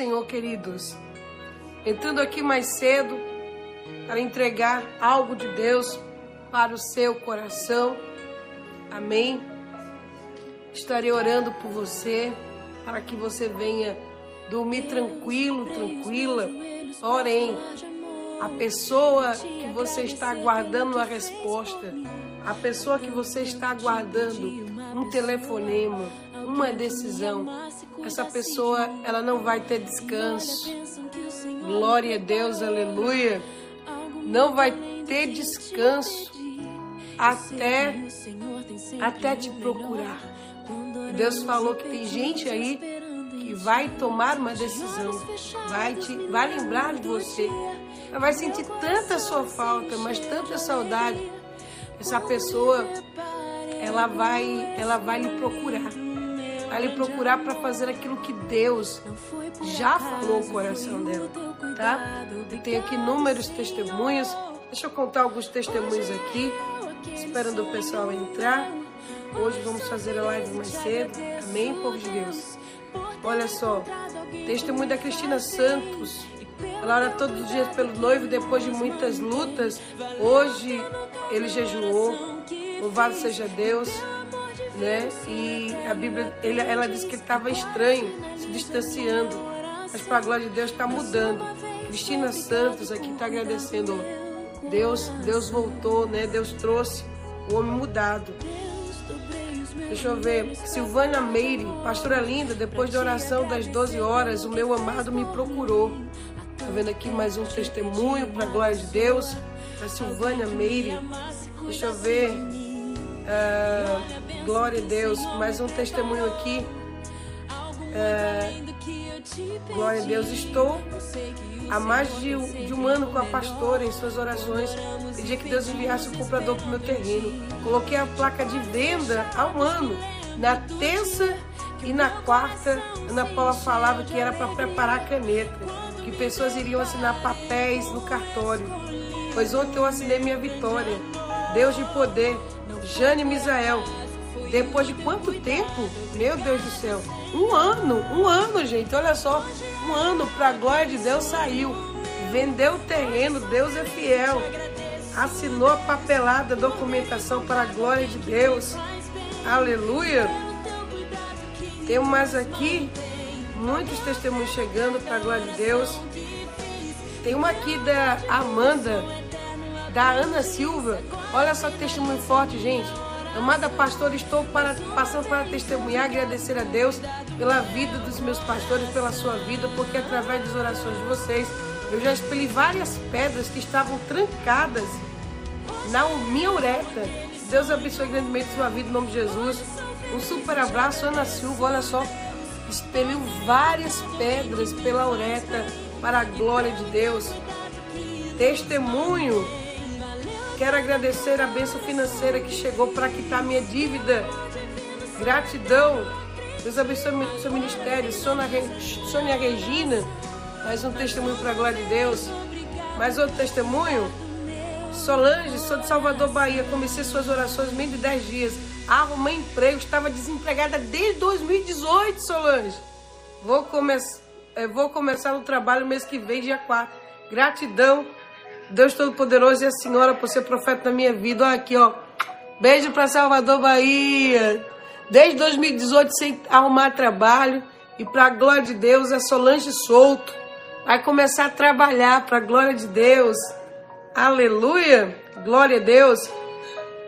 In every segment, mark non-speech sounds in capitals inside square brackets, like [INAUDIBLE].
Senhor, queridos. Entrando aqui mais cedo para entregar algo de Deus para o seu coração. Amém. Estarei orando por você para que você venha dormir tranquilo, tranquila. Porém, a pessoa que você está aguardando a resposta, a pessoa que você está aguardando um telefonema, uma decisão, essa pessoa ela não vai ter descanso. Glória a Deus, aleluia. Não vai ter descanso até até te procurar. Deus falou que tem gente aí que vai tomar uma decisão, vai te vai lembrar de você. Ela vai sentir tanta sua falta, mas tanta saudade. Essa pessoa ela vai ela vai lhe procurar a procurar para fazer aquilo que Deus já falou no coração dela, tá? E tem aqui inúmeros testemunhos. Deixa eu contar alguns testemunhos aqui, esperando o pessoal entrar. Hoje vamos fazer a live mais cedo. Amém, povo de Deus. Olha só, testemunho da Cristina Santos. Ela ora todos os dias pelo noivo depois de muitas lutas. Hoje ele jejuou. Louvado seja Deus né? E a Bíblia, ele, ela disse que ele estava estranho, se distanciando, mas para a glória de Deus está mudando. Cristina Santos aqui está agradecendo. Deus, Deus voltou, né? Deus trouxe o homem mudado. Deixa eu ver. Silvana Meire, pastora linda, depois da oração das 12 horas, o meu amado me procurou. Tá vendo aqui mais um testemunho para a glória de Deus. A Silvana Meire. Deixa eu ver. Uh, glória a Deus. Mais um testemunho aqui. Uh, glória a Deus. Estou há mais de, de, um ano com a pastora em suas orações. Pedi que Deus enviasse o comprador para o meu terreno. Coloquei a placa de venda há um ano. Na terça e na quarta, Ana Paula falava que era para preparar a caneta, que pessoas iriam assinar papéis no cartório. Pois ontem eu assinei minha vitória. Deus de poder Jane Misael. Depois de quanto tempo? Meu Deus do céu. Um ano, um ano, gente. Olha só. Um ano para a glória de Deus saiu. Vendeu o terreno, Deus é fiel. Assinou a papelada, documentação para a glória de Deus. Aleluia. Temos mais aqui muitos testemunhos chegando para a glória de Deus. Tem uma aqui da Amanda da Ana Silva. Olha só que testemunho forte, gente. Amada pastora, estou para, passando para testemunhar, agradecer a Deus pela vida dos meus pastores, pela sua vida, porque através das orações de vocês, eu já expeli várias pedras que estavam trancadas na minha uretra. Deus abençoe grandemente sua vida em nome de Jesus. Um super abraço, Ana Silva. Olha só, expeliu várias pedras pela uretra para a glória de Deus. Testemunho Quero agradecer a bênção financeira que chegou para quitar minha dívida. Gratidão. Deus abençoe o seu ministério. Sônia Regina, mais um testemunho para a glória de Deus. Mais outro testemunho. Solange, sou de Salvador, Bahia. Comecei suas orações menos de 10 dias. Arrumei emprego, estava desempregada desde 2018, Solange. Vou, come eh, vou começar no trabalho mês que vem, dia 4. Gratidão. Deus Todo-Poderoso e a Senhora por ser profeta na minha vida. Olha aqui, ó. Beijo para Salvador, Bahia. Desde 2018 sem arrumar trabalho. E para a glória de Deus, é Solange Solto. Vai começar a trabalhar para a glória de Deus. Aleluia. Glória a Deus.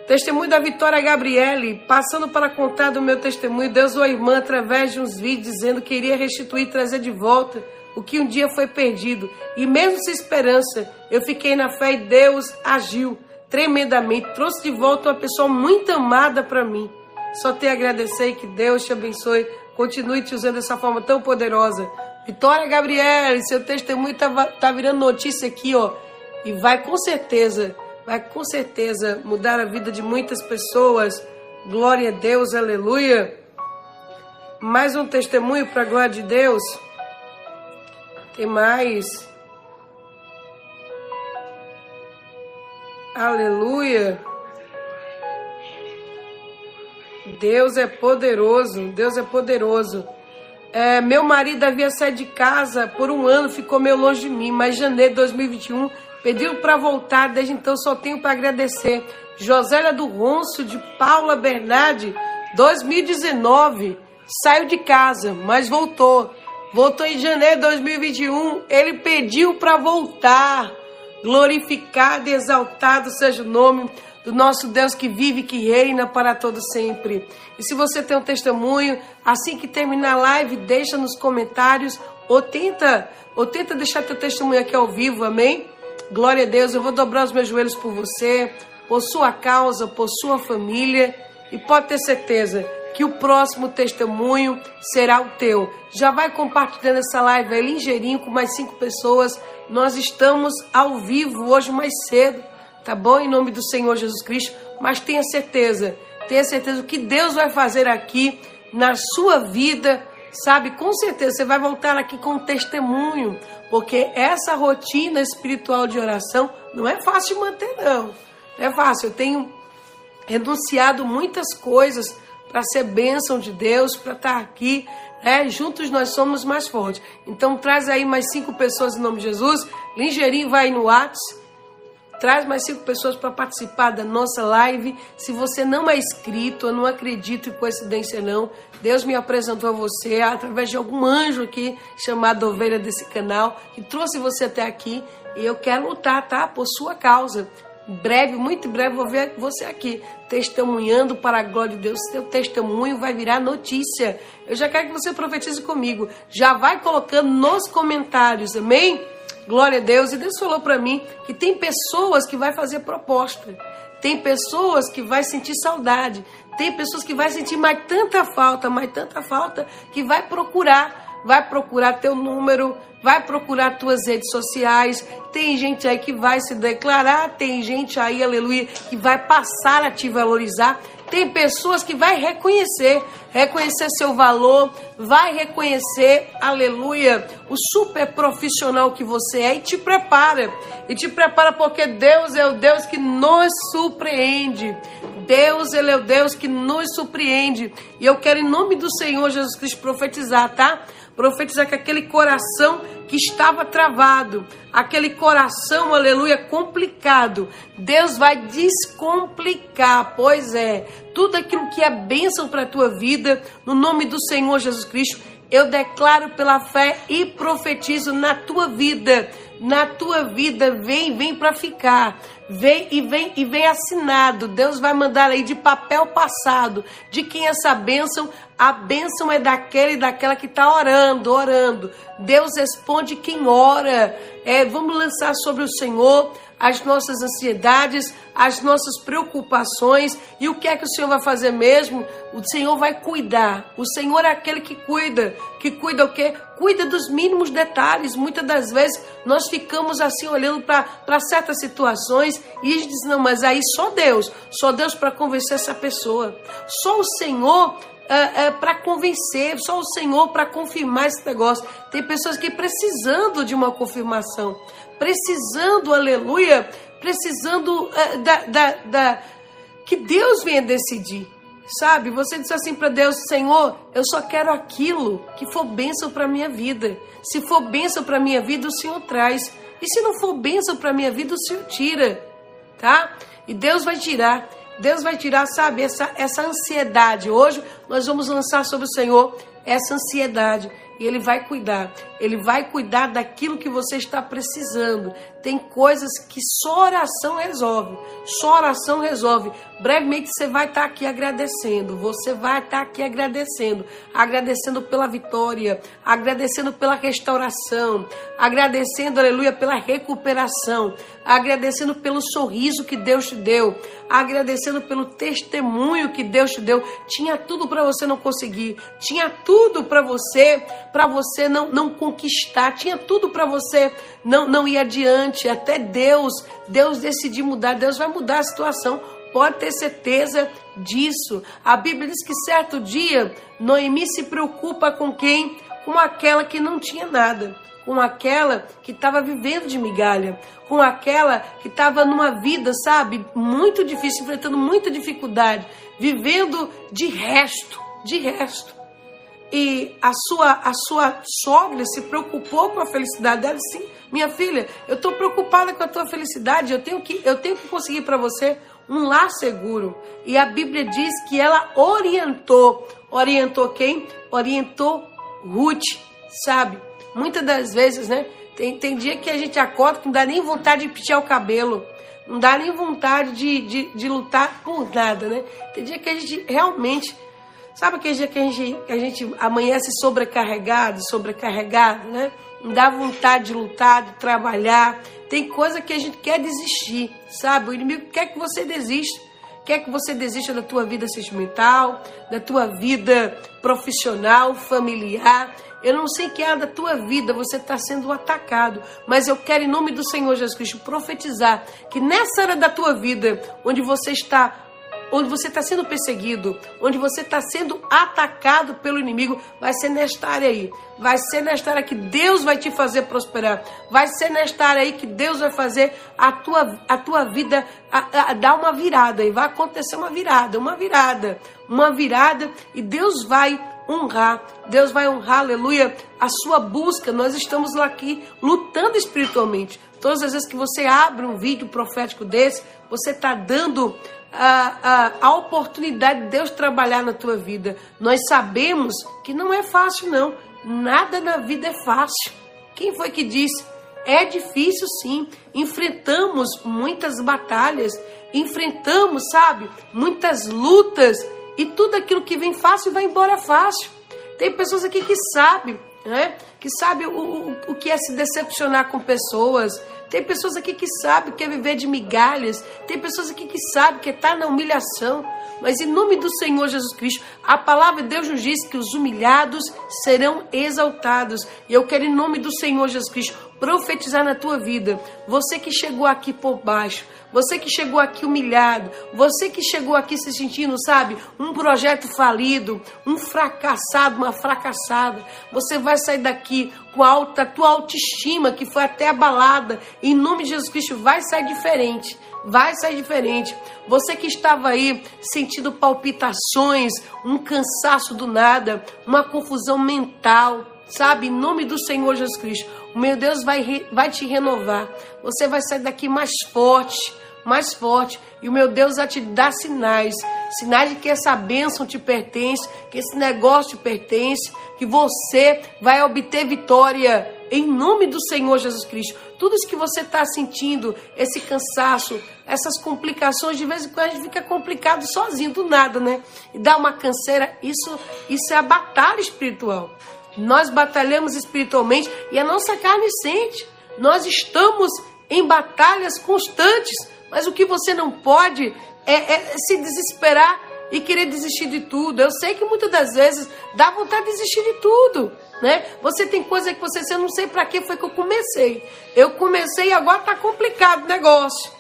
Testemunho da Vitória Gabriele, passando para contar do meu testemunho, Deus ou a irmã através de uns vídeos dizendo que iria restituir trazer de volta o que um dia foi perdido. E mesmo sem esperança, eu fiquei na fé e Deus agiu tremendamente. Trouxe de volta uma pessoa muito amada para mim. Só te agradecer e que Deus te abençoe. Continue te usando dessa forma tão poderosa. Vitória Gabriele, seu testemunho tá, tá virando notícia aqui, ó. E vai com certeza, vai com certeza mudar a vida de muitas pessoas. Glória a Deus, aleluia. Mais um testemunho para a glória de Deus. Tem mais? Aleluia. Deus é poderoso, Deus é poderoso. É, meu marido havia saído de casa por um ano, ficou meio longe de mim, mas janeiro de 2021 pediu para voltar, desde então só tenho para agradecer. Josélia do Ronço, de Paula Bernardi, 2019, saiu de casa, mas voltou. Voltou em janeiro de 2021, ele pediu para voltar. Glorificado e exaltado seja o nome do nosso Deus que vive, que reina para todo sempre. E se você tem um testemunho, assim que terminar a live, deixa nos comentários ou tenta, ou tenta deixar teu testemunho aqui ao vivo, amém? Glória a Deus, eu vou dobrar os meus joelhos por você, por sua causa, por sua família, e pode ter certeza que o próximo testemunho será o teu. Já vai compartilhando essa live aí ligeirinho com mais cinco pessoas. Nós estamos ao vivo hoje mais cedo tá bom? Em nome do Senhor Jesus Cristo, mas tenha certeza, tenha certeza que Deus vai fazer aqui na sua vida, sabe? Com certeza você vai voltar aqui com testemunho, porque essa rotina espiritual de oração não é fácil de manter, não. Não é fácil. Eu tenho renunciado muitas coisas para ser bênção de Deus, para estar aqui. É, juntos nós somos mais fortes. Então traz aí mais cinco pessoas em nome de Jesus. Ligeirinho vai no WhatsApp Traz mais cinco pessoas para participar da nossa live. Se você não é inscrito, eu não acredito em coincidência não. Deus me apresentou a você através de algum anjo aqui chamado ovelha desse canal que trouxe você até aqui. E eu quero lutar, tá? Por sua causa. Breve, muito breve, vou ver você aqui, testemunhando para a glória de Deus. Seu testemunho vai virar notícia. Eu já quero que você profetize comigo. Já vai colocando nos comentários, amém? Glória a Deus. E Deus falou para mim que tem pessoas que vai fazer proposta. Tem pessoas que vai sentir saudade. Tem pessoas que vai sentir mais tanta falta, mais tanta falta, que vai procurar, vai procurar teu número, vai procurar tuas redes sociais. Tem gente aí que vai se declarar, tem gente aí, aleluia, que vai passar a te valorizar. Tem pessoas que vai reconhecer, reconhecer seu valor, vai reconhecer, aleluia, o super profissional que você é e te prepara. E te prepara porque Deus é o Deus que nos surpreende. Deus, ele é o Deus que nos surpreende. E eu quero em nome do Senhor Jesus Cristo profetizar, tá? Profetizar que aquele coração que estava travado, aquele coração, aleluia, complicado, Deus vai descomplicar, pois é, tudo aquilo que é bênção para a tua vida, no nome do Senhor Jesus Cristo, eu declaro pela fé e profetizo na tua vida, na tua vida, vem, vem para ficar. Vem e vem e vem assinado. Deus vai mandar aí de papel passado. De quem essa bênção? A bênção é daquele e daquela que está orando, orando. Deus responde quem ora. É, vamos lançar sobre o Senhor as nossas ansiedades, as nossas preocupações. E o que é que o Senhor vai fazer mesmo? O Senhor vai cuidar. O Senhor é aquele que cuida. Que cuida o quê? Cuida dos mínimos detalhes. Muitas das vezes nós ficamos assim olhando para certas situações e diz: não, mas aí só Deus, só Deus para convencer essa pessoa. Só o Senhor é, é, para convencer, só o Senhor para confirmar esse negócio. Tem pessoas que precisando de uma confirmação, precisando, aleluia, precisando é, da, da, da, que Deus venha decidir. Sabe, você diz assim para Deus, Senhor, eu só quero aquilo que for bênção para minha vida. Se for bênção para minha vida, o Senhor traz. E se não for bênção para minha vida, o Senhor tira, tá? E Deus vai tirar. Deus vai tirar, sabe, essa, essa ansiedade. Hoje nós vamos lançar sobre o Senhor essa ansiedade. E Ele vai cuidar. Ele vai cuidar daquilo que você está precisando. Tem coisas que só oração resolve. Só oração resolve. Brevemente você vai estar aqui agradecendo. Você vai estar aqui agradecendo. Agradecendo pela vitória. Agradecendo pela restauração. Agradecendo, aleluia, pela recuperação. Agradecendo pelo sorriso que Deus te deu. Agradecendo pelo testemunho que Deus te deu. Tinha tudo para você não conseguir. Tinha tudo para você, para você não, não conquistar. Tinha tudo para você não, não ir adiante. Até Deus, Deus decidir mudar. Deus vai mudar a situação. Pode ter certeza disso. A Bíblia diz que certo dia Noemi se preocupa com quem? Com aquela que não tinha nada, com aquela que estava vivendo de migalha, com aquela que estava numa vida, sabe, muito difícil, enfrentando muita dificuldade, vivendo de resto, de resto. E a sua, a sua sogra se preocupou com a felicidade dela, sim. Minha filha, eu estou preocupada com a tua felicidade. Eu tenho que, eu tenho que conseguir para você um lar seguro. E a Bíblia diz que ela orientou. Orientou quem? Orientou Ruth, sabe? Muitas das vezes, né? Tem, tem dia que a gente acorda que não dá nem vontade de pentear o cabelo. Não dá nem vontade de, de, de lutar por nada, né? Tem dia que a gente realmente Sabe aquele dia que a gente, a gente amanhece sobrecarregado, sobrecarregado, né? Não dá vontade de lutar, de trabalhar. Tem coisa que a gente quer desistir, sabe? O inimigo quer que você desista. Quer que você desista da tua vida sentimental, da tua vida profissional, familiar. Eu não sei que é da tua vida você está sendo atacado, mas eu quero, em nome do Senhor Jesus Cristo, profetizar que nessa área da tua vida, onde você está onde você está sendo perseguido, onde você está sendo atacado pelo inimigo, vai ser nesta área aí. Vai ser nesta área que Deus vai te fazer prosperar. Vai ser nesta área aí que Deus vai fazer a tua, a tua vida a, a, dar uma virada. E vai acontecer uma virada, uma virada, uma virada. E Deus vai honrar. Deus vai honrar, aleluia, a sua busca. Nós estamos lá aqui lutando espiritualmente. Todas as vezes que você abre um vídeo profético desse, você está dando a, a, a oportunidade de Deus trabalhar na tua vida. Nós sabemos que não é fácil, não. Nada na vida é fácil. Quem foi que disse? É difícil sim. Enfrentamos muitas batalhas, enfrentamos, sabe, muitas lutas e tudo aquilo que vem fácil vai embora fácil. Tem pessoas aqui que sabem, né? Que sabem o, o, o que é se decepcionar com pessoas, tem pessoas aqui que sabem que é viver de migalhas. Tem pessoas aqui que sabem que está na humilhação. Mas em nome do Senhor Jesus Cristo, a palavra de Deus nos diz que os humilhados serão exaltados. E eu quero, em nome do Senhor Jesus Cristo, profetizar na tua vida. Você que chegou aqui por baixo, você que chegou aqui humilhado, você que chegou aqui se sentindo, sabe, um projeto falido, um fracassado, uma fracassada. Você vai sair daqui com a, alta, tua autoestima que foi até abalada. Em nome de Jesus Cristo, vai sair diferente. Vai sair diferente. Você que estava aí sentindo palpitações, um cansaço do nada, uma confusão mental, sabe? Em nome do Senhor Jesus Cristo, o meu Deus vai, vai te renovar. Você vai sair daqui mais forte, mais forte. E o meu Deus vai te dar sinais sinais de que essa bênção te pertence, que esse negócio te pertence, que você vai obter vitória em nome do Senhor Jesus Cristo. Tudo isso que você está sentindo, esse cansaço, essas complicações, de vez em quando a gente fica complicado sozinho, do nada, né? E dá uma canseira, isso, isso é a batalha espiritual. Nós batalhamos espiritualmente e a nossa carne sente. Nós estamos em batalhas constantes mas o que você não pode é, é, se desesperar e querer desistir de tudo. Eu sei que muitas das vezes dá vontade de desistir de tudo, né? Você tem coisa que você, eu não sei para que foi que eu comecei. Eu comecei e agora tá complicado o negócio.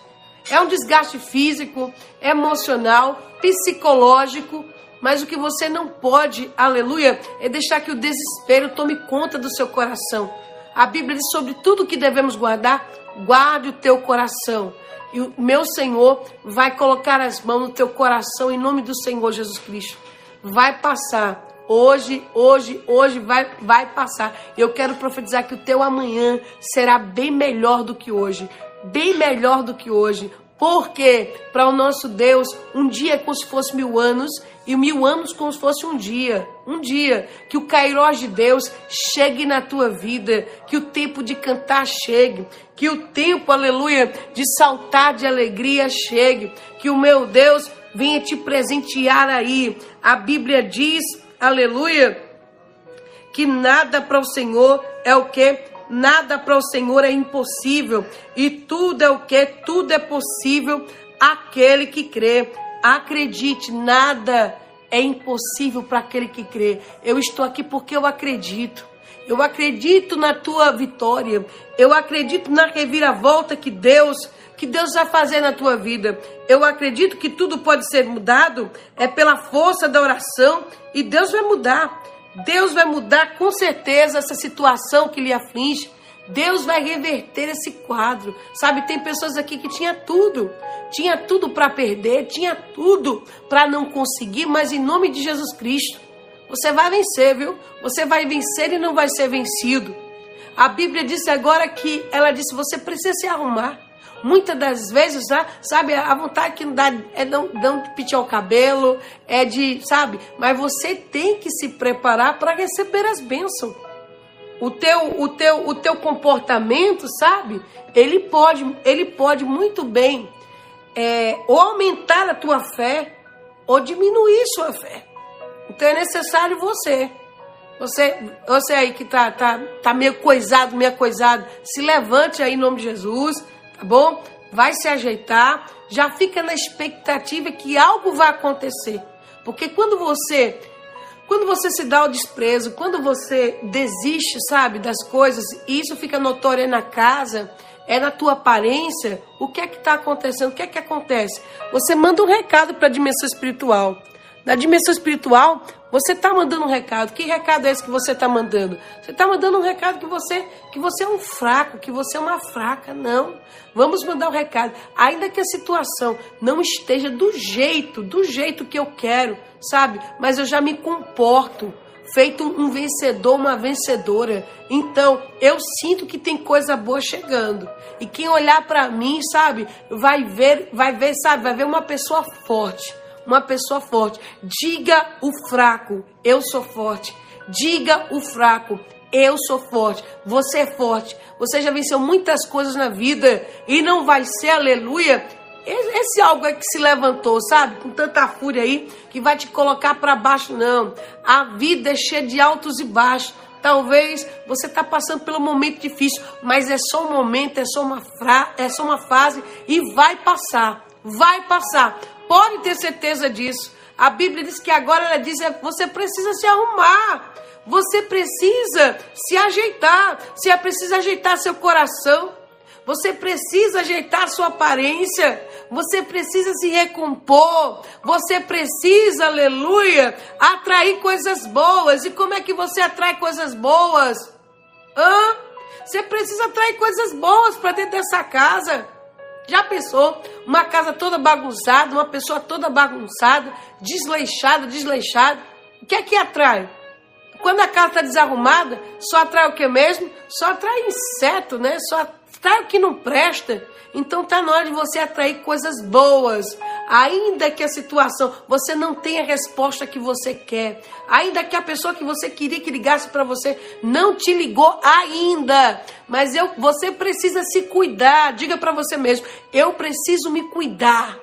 É um desgaste físico, emocional, psicológico, mas o que você não pode, aleluia, é deixar que o desespero tome conta do seu coração. A Bíblia diz sobre tudo que devemos guardar, guarde o teu coração e o meu Senhor vai colocar as mãos no teu coração em nome do Senhor Jesus Cristo. Vai passar. Hoje, hoje, hoje vai, vai passar. Eu quero profetizar que o teu amanhã será bem melhor do que hoje. Bem melhor do que hoje. Porque para o nosso Deus, um dia é como se fosse mil anos e mil anos como se fosse um dia. Um dia que o Cairós de Deus chegue na tua vida, que o tempo de cantar chegue, que o tempo, aleluia, de saltar de alegria chegue, que o meu Deus venha te presentear aí. A Bíblia diz, aleluia, que nada para o Senhor é o que Nada para o Senhor é impossível. E tudo é o que? Tudo é possível aquele que crê. Acredite, nada é impossível para aquele que crê. Eu estou aqui porque eu acredito. Eu acredito na tua vitória. Eu acredito na reviravolta que Deus que Deus vai fazer na tua vida. Eu acredito que tudo pode ser mudado é pela força da oração e Deus vai mudar. Deus vai mudar com certeza essa situação que lhe aflige. Deus vai reverter esse quadro. Sabe, tem pessoas aqui que tinha tudo, tinha tudo para perder, tinha tudo para não conseguir, mas em nome de Jesus Cristo, Você vai vencer, viu? Você vai vencer e não vai ser vencido. A Bíblia disse agora que ela disse: você precisa se arrumar. Muitas das vezes, né, sabe, a vontade que não dá é não, não de pentear o cabelo, é de, sabe, mas você tem que se preparar para receber as bênçãos. O teu, o teu, o teu comportamento, sabe, ele pode, ele pode muito bem é, ou aumentar a tua fé ou diminuir sua fé. Então é necessário você você, você aí que tá, tá, tá meio coisado, meio coisado, se levante aí em nome de Jesus, tá bom? Vai se ajeitar, já fica na expectativa que algo vai acontecer. Porque quando você quando você se dá o desprezo, quando você desiste, sabe, das coisas, e isso fica notório na casa, é na tua aparência, o que é que está acontecendo? O que é que acontece? Você manda um recado para a dimensão espiritual. Na dimensão espiritual, você está mandando um recado. Que recado é esse que você está mandando? Você está mandando um recado que você que você é um fraco, que você é uma fraca. Não. Vamos mandar um recado. Ainda que a situação não esteja do jeito, do jeito que eu quero, sabe? Mas eu já me comporto feito um vencedor, uma vencedora. Então, eu sinto que tem coisa boa chegando. E quem olhar para mim, sabe, vai ver, vai ver, sabe, vai ver uma pessoa forte uma pessoa forte. Diga o fraco, eu sou forte. Diga o fraco, eu sou forte. Você é forte. Você já venceu muitas coisas na vida e não vai ser, aleluia. Esse algo é que se levantou, sabe? Com tanta fúria aí, que vai te colocar para baixo, não. A vida é cheia de altos e baixos. Talvez você está passando pelo momento difícil, mas é só um momento, é só uma, fra é só uma fase e vai passar. Vai passar. Pode ter certeza disso. A Bíblia diz que agora ela diz: é, você precisa se arrumar. Você precisa se ajeitar. Você precisa ajeitar seu coração. Você precisa ajeitar sua aparência. Você precisa se recompor. Você precisa, aleluia, atrair coisas boas. E como é que você atrai coisas boas? Hã? Você precisa atrair coisas boas para dentro dessa casa. Já pensou? Uma casa toda bagunçada, uma pessoa toda bagunçada, desleixada, desleixada. O que é que atrai? Quando a casa está desarrumada, só atrai o que mesmo? Só atrai inseto, né? Só atrai o que não presta. Então tá na hora de você atrair coisas boas. Ainda que a situação você não tenha a resposta que você quer, ainda que a pessoa que você queria que ligasse para você não te ligou ainda, mas eu, você precisa se cuidar. Diga para você mesmo: eu preciso me cuidar.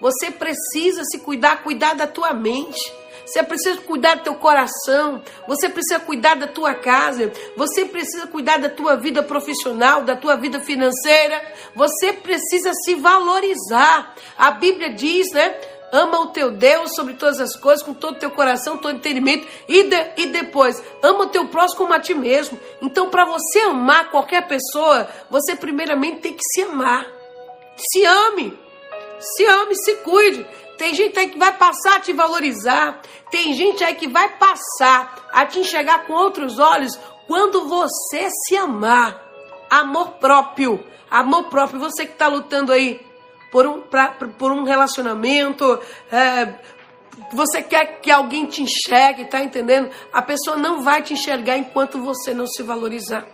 Você precisa se cuidar, cuidar da tua mente. Você precisa cuidar do teu coração, você precisa cuidar da tua casa, você precisa cuidar da tua vida profissional, da tua vida financeira. Você precisa se valorizar. A Bíblia diz, né? Ama o teu Deus sobre todas as coisas, com todo o teu coração, todo entendimento. E, de, e depois, ama o teu próximo como a ti mesmo. Então, para você amar qualquer pessoa, você primeiramente tem que se amar. Se ame. Se ame, se cuide. Tem gente aí que vai passar a te valorizar. Tem gente aí que vai passar a te enxergar com outros olhos quando você se amar. Amor próprio. Amor próprio. Você que está lutando aí por um, pra, por um relacionamento. É, você quer que alguém te enxergue, tá entendendo? A pessoa não vai te enxergar enquanto você não se valorizar.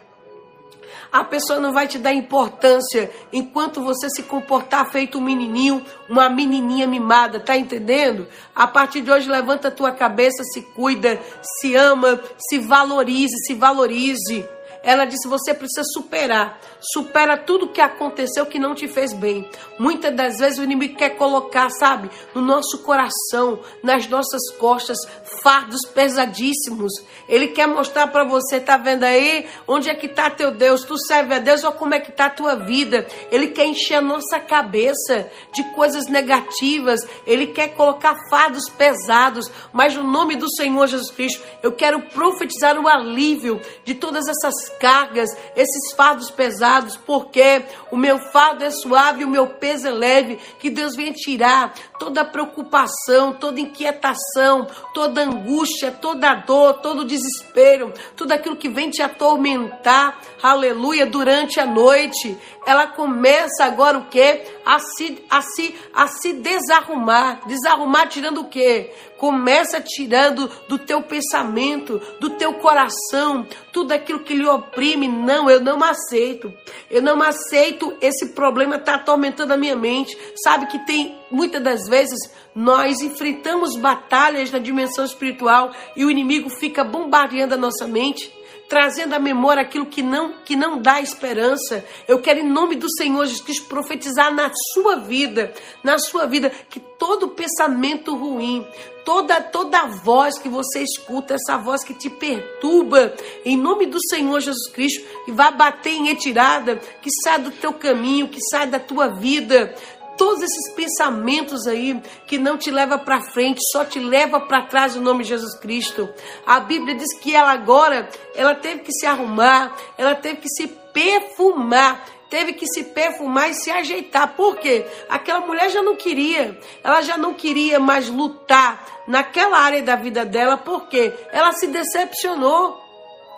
A pessoa não vai te dar importância enquanto você se comportar feito um menininho, uma menininha mimada, tá entendendo? A partir de hoje levanta a tua cabeça, se cuida, se ama, se valorize, se valorize. Ela disse: você precisa superar. Supera tudo que aconteceu que não te fez bem. Muitas das vezes o inimigo quer colocar, sabe, no nosso coração, nas nossas costas, fardos pesadíssimos. Ele quer mostrar para você, tá vendo aí? Onde é que tá teu Deus? Tu serve a Deus ou como é que tá a tua vida? Ele quer encher a nossa cabeça de coisas negativas. Ele quer colocar fardos pesados. Mas no nome do Senhor Jesus Cristo, eu quero profetizar o alívio de todas essas cargas, esses fardos pesados, porque o meu fardo é suave o meu peso é leve. Que Deus venha tirar toda preocupação, toda inquietação, toda angústia, toda dor, todo desespero, tudo aquilo que vem te atormentar, aleluia, durante a noite. Ela começa agora o que? A se, a se, a se desarrumar. Desarrumar tirando o quê? Começa tirando do teu pensamento, do teu coração, tudo aquilo que lhe oprime. Não, eu não aceito. Eu não aceito. Esse problema está atormentando a minha mente. Sabe que tem muitas das vezes nós enfrentamos batalhas na dimensão espiritual e o inimigo fica bombardeando a nossa mente trazendo à memória aquilo que não, que não dá esperança. Eu quero, em nome do Senhor Jesus profetizar na sua vida, na sua vida, que todo pensamento ruim, toda, toda voz que você escuta, essa voz que te perturba, em nome do Senhor Jesus Cristo, e vai bater em retirada, que sai do teu caminho, que sai da tua vida todos esses pensamentos aí que não te leva para frente, só te leva para trás o nome de Jesus Cristo. A Bíblia diz que ela agora, ela teve que se arrumar, ela teve que se perfumar, teve que se perfumar e se ajeitar. Por quê? Aquela mulher já não queria, ela já não queria mais lutar naquela área da vida dela, porque ela se decepcionou.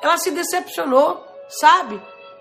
Ela se decepcionou, sabe?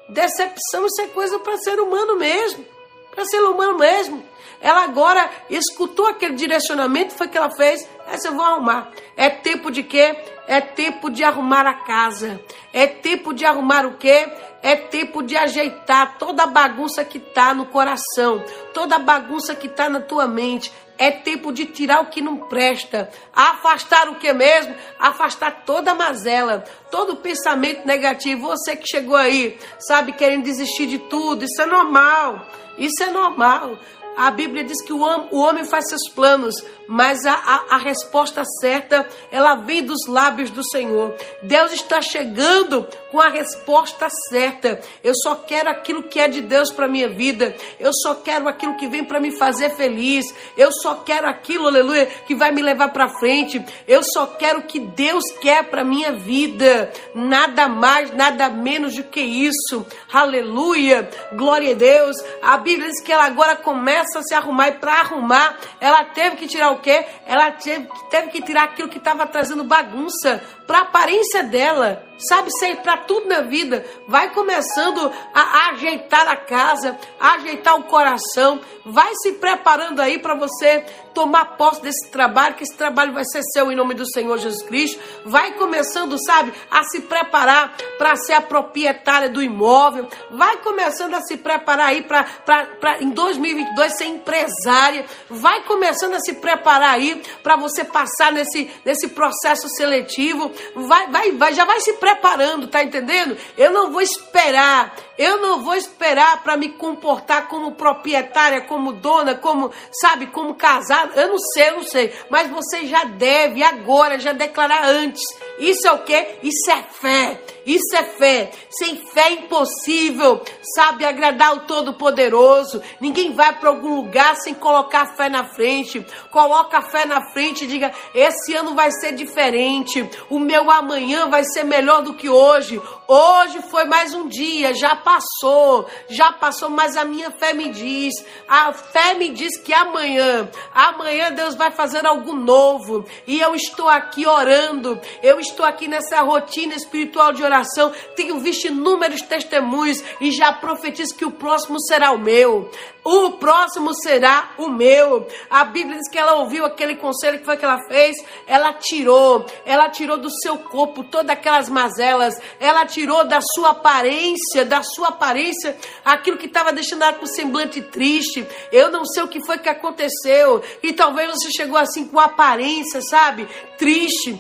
Decepção isso é coisa para ser humano mesmo para ser humano mesmo. Ela agora escutou aquele direcionamento, foi que ela fez. Essa eu vou arrumar. É tempo de quê? É tempo de arrumar a casa. É tempo de arrumar o quê? É tempo de ajeitar toda a bagunça que está no coração, toda a bagunça que está na tua mente. É tempo de tirar o que não presta. Afastar o que mesmo? Afastar toda a mazela, todo pensamento negativo. Você que chegou aí, sabe, querendo desistir de tudo, isso é normal. Isso é normal. A Bíblia diz que o homem faz seus planos, mas a, a, a, resposta certa, ela vem dos lábios do Senhor. Deus está chegando com a resposta certa. Eu só quero aquilo que é de Deus para minha vida. Eu só quero aquilo que vem para me fazer feliz. Eu só quero aquilo, aleluia, que vai me levar para frente. Eu só quero o que Deus quer para minha vida. Nada mais, nada menos do que isso. Aleluia. Glória a Deus. A Bíblia diz que ela agora começa a se arrumar e para arrumar, ela teve que tirar o quê? Ela teve, teve que tirar aquilo que estava trazendo bagunça para a aparência dela. Sabe, sempre para tudo na vida. Vai começando a ajeitar a casa, a ajeitar o coração. Vai se preparando aí para você tomar posse desse trabalho, que esse trabalho vai ser seu em nome do Senhor Jesus Cristo. Vai começando, sabe, a se preparar para ser a proprietária do imóvel. Vai começando a se preparar aí para em 2022 ser empresária. Vai começando a se preparar aí para você passar nesse, nesse processo seletivo. Vai, vai, vai, já vai se preparando, tá entendendo? Eu não vou esperar eu não vou esperar para me comportar como proprietária, como dona, como, sabe, como casada. Eu não sei, eu não sei. Mas você já deve agora, já declarar antes. Isso é o quê? Isso é fé. Isso é fé. Sem fé é impossível, sabe, agradar o Todo-Poderoso. Ninguém vai para algum lugar sem colocar a fé na frente. Coloca a fé na frente e diga: esse ano vai ser diferente. O meu amanhã vai ser melhor do que hoje. Hoje foi mais um dia, já passou, já passou, mas a minha fé me diz, a fé me diz que amanhã, amanhã Deus vai fazer algo novo. E eu estou aqui orando, eu estou aqui nessa rotina espiritual de oração, tenho visto inúmeros testemunhos e já profetizo que o próximo será o meu o próximo será o meu. A Bíblia diz que ela ouviu aquele conselho que foi que ela fez, ela tirou, ela tirou do seu corpo todas aquelas mazelas, ela tirou da sua aparência, da sua aparência, aquilo que estava deixando ela com semblante triste. Eu não sei o que foi que aconteceu, e talvez você chegou assim com aparência, sabe, triste.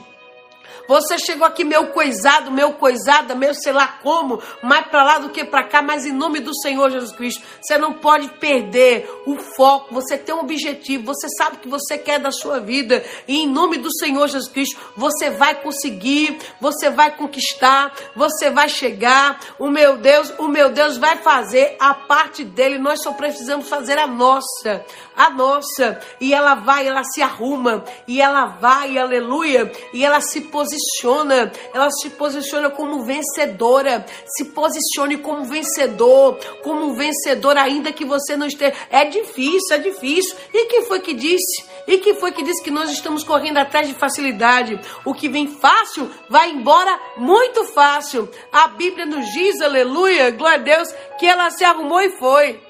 Você chegou aqui meu coisado, meu coisada, meu sei lá como, mais para lá do que para cá, mas em nome do Senhor Jesus Cristo, você não pode perder o foco. Você tem um objetivo, você sabe o que você quer da sua vida, e em nome do Senhor Jesus Cristo, você vai conseguir, você vai conquistar, você vai chegar. O meu Deus, o meu Deus vai fazer a parte dele, nós só precisamos fazer a nossa, a nossa. E ela vai, ela se arruma, e ela vai, aleluia, e ela se posiciona posiciona, ela se posiciona como vencedora. Se posicione como vencedor, como vencedor, ainda que você não esteja. É difícil, é difícil. E quem foi que disse? E quem foi que disse que nós estamos correndo atrás de facilidade? O que vem fácil vai embora muito fácil. A Bíblia nos diz, aleluia, glória a Deus, que ela se arrumou e foi.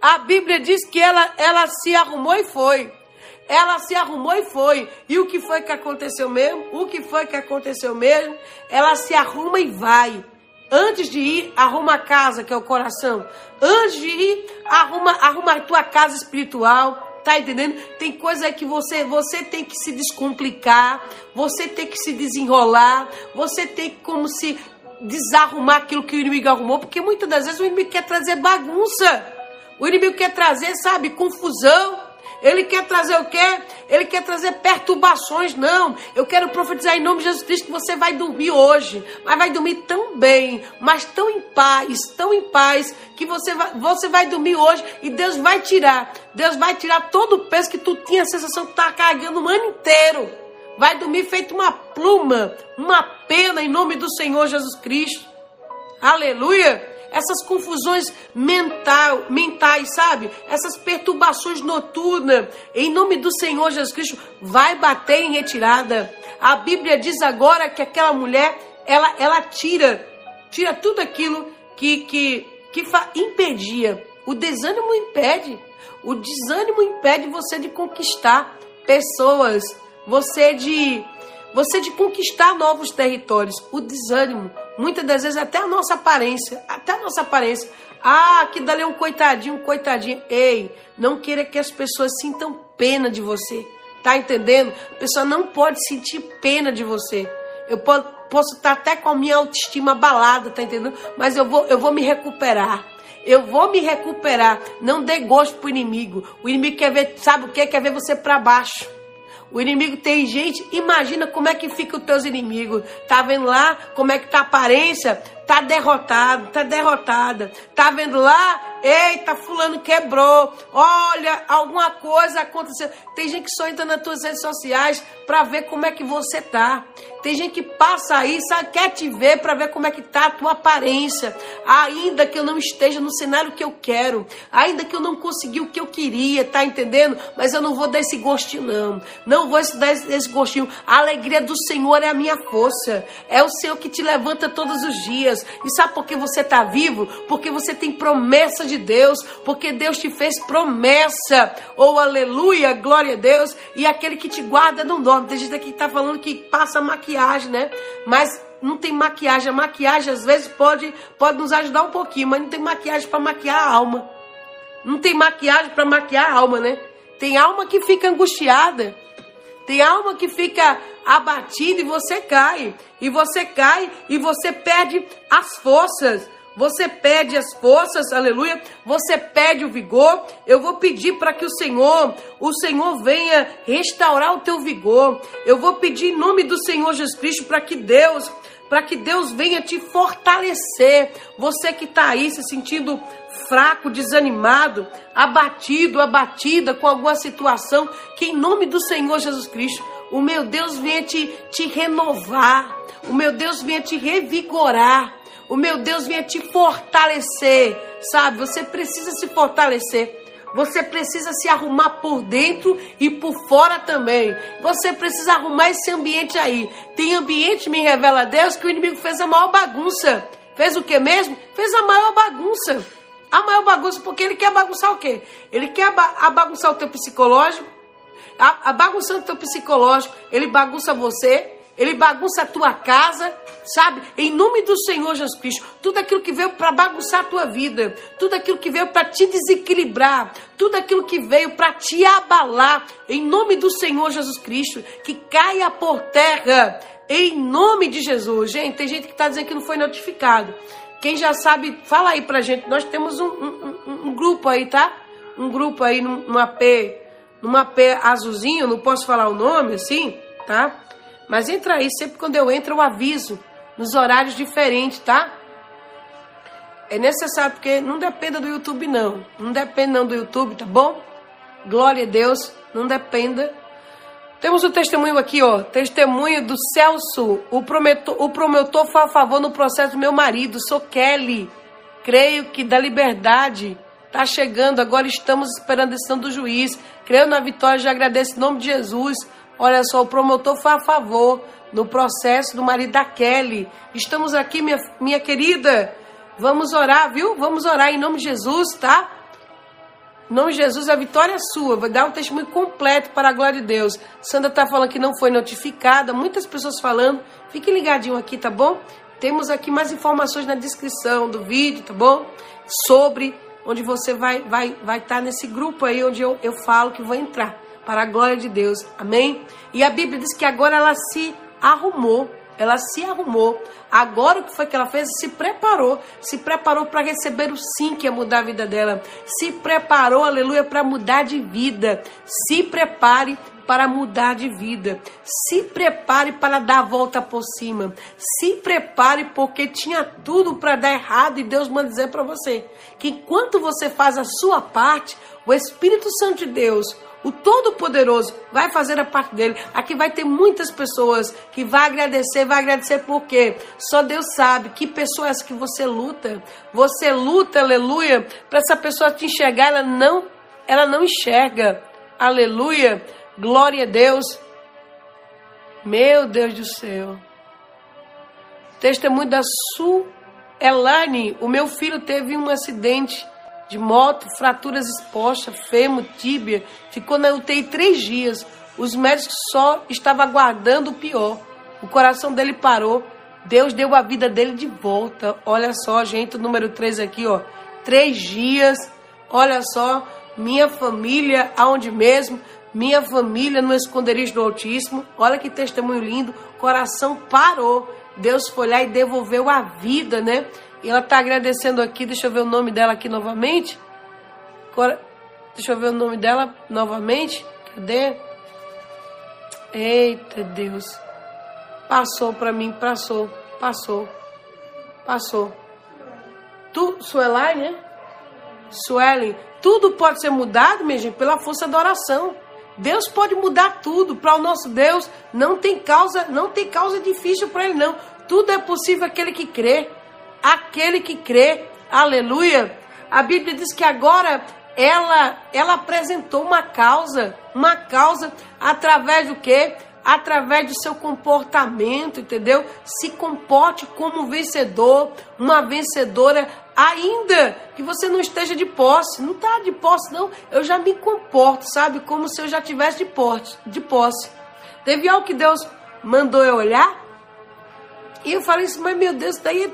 A Bíblia diz que ela, ela se arrumou e foi. Ela se arrumou e foi. E o que foi que aconteceu mesmo? O que foi que aconteceu mesmo? Ela se arruma e vai. Antes de ir, arruma a casa, que é o coração. Antes de ir, arruma, arruma a tua casa espiritual. Tá entendendo? Tem coisa que você, você tem que se descomplicar, você tem que se desenrolar, você tem que como se desarrumar aquilo que o inimigo arrumou, porque muitas das vezes o inimigo quer trazer bagunça. O inimigo quer trazer, sabe, confusão. Ele quer trazer o quê? Ele quer trazer perturbações. Não, eu quero profetizar em nome de Jesus Cristo que você vai dormir hoje, mas vai dormir tão bem, mas tão em paz, tão em paz, que você vai, você vai dormir hoje e Deus vai tirar. Deus vai tirar todo o peso que tu tinha a sensação que tá carregando o ano inteiro. Vai dormir feito uma pluma, uma pena em nome do Senhor Jesus Cristo. Aleluia! Essas confusões mental, mentais, sabe? Essas perturbações noturnas, em nome do Senhor Jesus Cristo, vai bater em retirada. A Bíblia diz agora que aquela mulher, ela, ela tira, tira tudo aquilo que, que, que impedia. O desânimo impede. O desânimo impede você de conquistar pessoas, você de você de conquistar novos territórios. O desânimo, muitas das vezes até a nossa aparência, até a nossa aparência. Ah, que dali é um coitadinho, um coitadinho. Ei, não queira que as pessoas sintam pena de você. Tá entendendo? A pessoa não pode sentir pena de você. Eu posso estar até com a minha autoestima abalada, tá entendendo? Mas eu vou, eu vou me recuperar. Eu vou me recuperar. Não dê gosto pro inimigo. O inimigo quer ver, sabe o que? Quer ver você para baixo. O inimigo tem gente, imagina como é que fica os teus inimigos. Tá vendo lá como é que tá a aparência? Tá derrotado, tá derrotada. Tá vendo lá? Eita, fulano quebrou. Olha, alguma coisa aconteceu. Tem gente que só entra nas tuas redes sociais para ver como é que você tá. Tem gente que passa aí, sabe, quer te ver para ver como é que tá a tua aparência. Ainda que eu não esteja no cenário que eu quero, ainda que eu não consegui o que eu queria, tá entendendo? Mas eu não vou dar esse gostinho não. Não vou dar esse gostinho. A alegria do Senhor é a minha força. É o Senhor que te levanta todos os dias. E sabe por que você tá vivo? Porque você tem promessa de de Deus, porque Deus te fez promessa. Oh, aleluia, glória a Deus. E aquele que te guarda não dorme. Tem gente aqui que está falando que passa maquiagem, né? Mas não tem maquiagem. A maquiagem às vezes pode, pode nos ajudar um pouquinho, mas não tem maquiagem para maquiar a alma. Não tem maquiagem para maquiar a alma, né? Tem alma que fica angustiada. Tem alma que fica abatida e você cai. E você cai e você perde as forças você pede as forças, aleluia, você pede o vigor. Eu vou pedir para que o Senhor, o Senhor venha restaurar o teu vigor. Eu vou pedir em nome do Senhor Jesus Cristo para que Deus, para que Deus venha te fortalecer. Você que está aí se sentindo fraco, desanimado, abatido, abatida com alguma situação, que em nome do Senhor Jesus Cristo, o meu Deus venha te, te renovar, o meu Deus venha te revigorar o meu Deus venha te fortalecer, sabe? Você precisa se fortalecer. Você precisa se arrumar por dentro e por fora também. Você precisa arrumar esse ambiente aí. Tem ambiente, me revela Deus, que o inimigo fez a maior bagunça. Fez o que mesmo? Fez a maior bagunça. A maior bagunça, porque ele quer bagunçar o quê? Ele quer bagunçar o teu psicológico. A, a bagunçando o teu psicológico, ele bagunça você, ele bagunça a tua casa, sabe? Em nome do Senhor Jesus Cristo, tudo aquilo que veio para bagunçar a tua vida, tudo aquilo que veio para te desequilibrar, tudo aquilo que veio para te abalar, em nome do Senhor Jesus Cristo, que caia por terra, em nome de Jesus. Gente, tem gente que está dizendo que não foi notificado. Quem já sabe, fala aí pra gente. Nós temos um, um, um, um grupo aí, tá? Um grupo aí num, num AP, num AP azulzinho, não posso falar o nome assim, tá? Mas entra aí, sempre quando eu entro eu aviso, nos horários diferentes, tá? É necessário, porque não dependa do YouTube, não. Não depende não do YouTube, tá bom? Glória a Deus, não dependa. Temos o um testemunho aqui, ó. Testemunho do Celso. O promotor, o promotor foi a favor no processo do meu marido. Sou Kelly. Creio que da liberdade tá chegando. Agora estamos esperando a decisão do juiz. Creio na vitória, já agradeço em nome de Jesus. Olha só, o promotor foi a favor no processo do marido da Kelly. Estamos aqui, minha, minha querida. Vamos orar, viu? Vamos orar em nome de Jesus, tá? Em nome de Jesus, a vitória é sua. Vai dar um testemunho completo para a glória de Deus. Sandra está falando que não foi notificada. Muitas pessoas falando. Fique ligadinho aqui, tá bom? Temos aqui mais informações na descrição do vídeo, tá bom? Sobre onde você vai vai vai estar tá nesse grupo aí onde eu, eu falo que vou entrar para a glória de Deus. Amém? E a Bíblia diz que agora ela se arrumou ela se arrumou. Agora o que foi que ela fez? Se preparou. Se preparou para receber o sim que ia mudar a vida dela. Se preparou, aleluia, para mudar de vida. Se prepare para mudar de vida. Se prepare para dar a volta por cima. Se prepare porque tinha tudo para dar errado e Deus manda dizer para você que enquanto você faz a sua parte, o Espírito Santo de Deus o Todo-Poderoso vai fazer a parte dele. Aqui vai ter muitas pessoas que vai agradecer, vai agradecer porque só Deus sabe que pessoa essa que você luta. Você luta, aleluia, para essa pessoa te enxergar, ela não, ela não enxerga. Aleluia. Glória a Deus. Meu Deus do céu. Testemunho da Su Elane, o meu filho teve um acidente de moto, fraturas expostas, fêmur, tíbia. Ficou na UTI três dias. Os médicos só estavam aguardando o pior. O coração dele parou. Deus deu a vida dele de volta. Olha só, gente, o número 3 aqui, ó. Três dias. Olha só, minha família, aonde mesmo? Minha família no esconderijo do Altíssimo. Olha que testemunho lindo. Coração parou. Deus foi lá e devolveu a vida, né? E ela está agradecendo aqui, deixa eu ver o nome dela aqui novamente. Agora, deixa eu ver o nome dela novamente. Cadê? Eita Deus. Passou para mim, passou, passou, passou. Tu, né? Suelen, tudo pode ser mudado, minha gente, pela força da oração. Deus pode mudar tudo. Para o nosso Deus não tem causa, não tem causa difícil para ele não. Tudo é possível aquele que crê aquele que crê. Aleluia. A Bíblia diz que agora ela ela apresentou uma causa, uma causa através do quê? Através do seu comportamento, entendeu? Se comporte como vencedor, uma vencedora, ainda que você não esteja de posse. Não está de posse, não. Eu já me comporto, sabe? Como se eu já tivesse de, posse, de posse. Teve algo que Deus mandou eu olhar? E eu falei assim, mas meu Deus, daí é,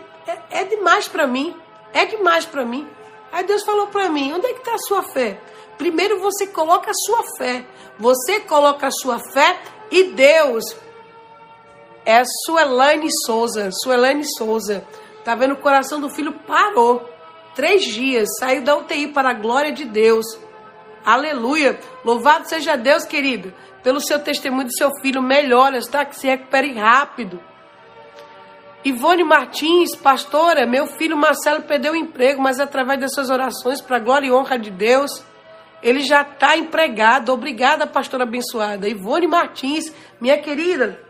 é demais para mim. É demais para mim. Aí Deus falou para mim: onde é que está a sua fé? Primeiro você coloca a sua fé. Você coloca a sua fé e Deus. É a Suelaine Souza. Suelaine Souza. Tá vendo? O coração do filho parou. Três dias. Saiu da UTI para a glória de Deus. Aleluia. Louvado seja Deus, querido, pelo seu testemunho do seu filho. Melhoras, tá? Que se recupere rápido. Ivone Martins, pastora, meu filho Marcelo perdeu o emprego, mas através das suas orações, para glória e honra de Deus, ele já está empregado. Obrigada, pastora abençoada. Ivone Martins, minha querida,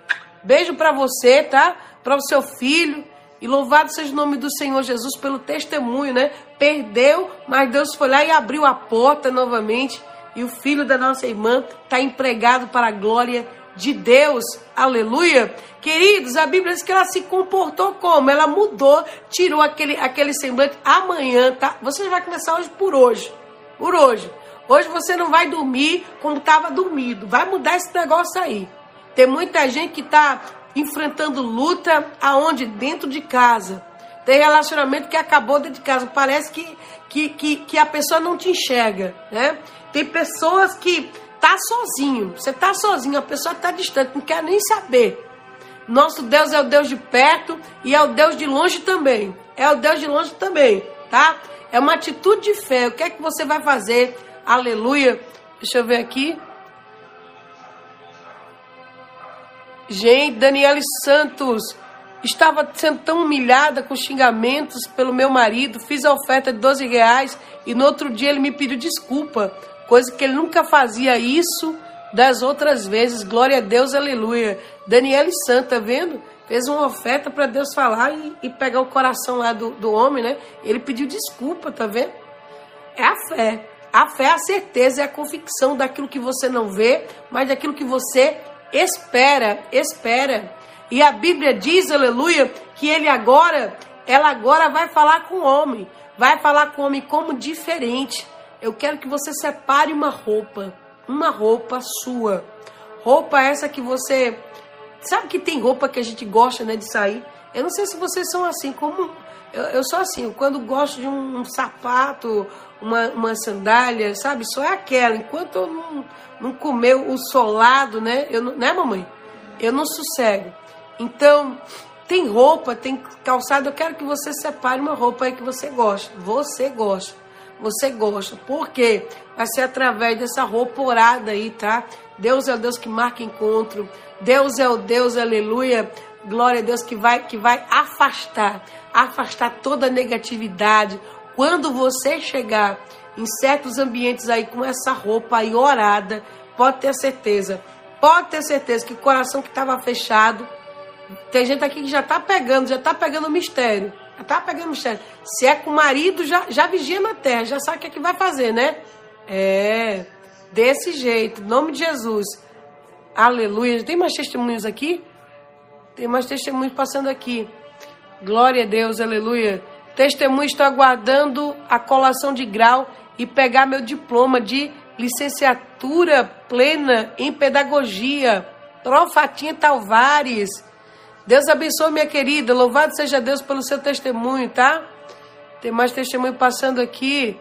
beijo para você, tá? Para o seu filho. E louvado seja o nome do Senhor Jesus pelo testemunho, né? Perdeu, mas Deus foi lá e abriu a porta novamente. E o filho da nossa irmã está empregado para a glória de Deus. Aleluia. Queridos, a Bíblia diz que ela se comportou como? Ela mudou, tirou aquele, aquele semblante. Amanhã, tá? Você vai começar hoje por hoje. Por hoje. Hoje você não vai dormir como estava dormido. Vai mudar esse negócio aí. Tem muita gente que está enfrentando luta aonde? Dentro de casa. Tem relacionamento que acabou dentro de casa. Parece que, que, que, que a pessoa não te enxerga, né? Tem pessoas que tá sozinho. Você tá sozinho, a pessoa tá distante, não quer nem saber. Nosso Deus é o Deus de perto e é o Deus de longe também. É o Deus de longe também, tá? É uma atitude de fé. O que é que você vai fazer? Aleluia. Deixa eu ver aqui. Gente, Daniele Santos. Estava sendo tão humilhada com xingamentos pelo meu marido. Fiz a oferta de 12 reais e no outro dia ele me pediu desculpa coisa que ele nunca fazia isso das outras vezes. Glória a Deus, aleluia. Daniele Santa, tá vendo? Fez uma oferta para Deus falar e, e, pegar o coração lá do, do homem, né? Ele pediu desculpa, tá vendo? É a fé. A fé é a certeza, é a convicção daquilo que você não vê, mas daquilo que você espera, espera. E a Bíblia diz, aleluia, que ele agora, ela agora vai falar com o homem, vai falar com o homem como diferente. Eu quero que você separe uma roupa, uma roupa sua. Roupa essa que você. Sabe que tem roupa que a gente gosta né, de sair? Eu não sei se vocês são assim, como. Eu, eu sou assim, quando gosto de um, um sapato, uma, uma sandália, sabe? Só é aquela. Enquanto eu não, não comer o solado, né? Eu não, né, mamãe? Eu não sossego. Então, tem roupa, tem calçado. Eu quero que você separe uma roupa aí que você gosta. Você gosta. Você gosta. Por quê? Vai ser através dessa roupa orada aí, tá? Deus é o Deus que marca encontro. Deus é o Deus, aleluia. Glória a Deus que vai que vai afastar, afastar toda a negatividade. Quando você chegar em certos ambientes aí com essa roupa aí orada, pode ter certeza, pode ter certeza que o coração que estava fechado, tem gente aqui que já está pegando, já está pegando o mistério, está pegando mistério. Se é com o marido, já, já vigia na terra, já sabe o que é que vai fazer, né? É, desse jeito, em nome de Jesus. Aleluia. Tem mais testemunhos aqui? Tem mais testemunhos passando aqui. Glória a Deus, aleluia. Testemunho, estou aguardando a colação de grau e pegar meu diploma de licenciatura plena em pedagogia. Profatinha Talvares. Deus abençoe, minha querida. Louvado seja Deus pelo seu testemunho, tá? Tem mais testemunho passando aqui.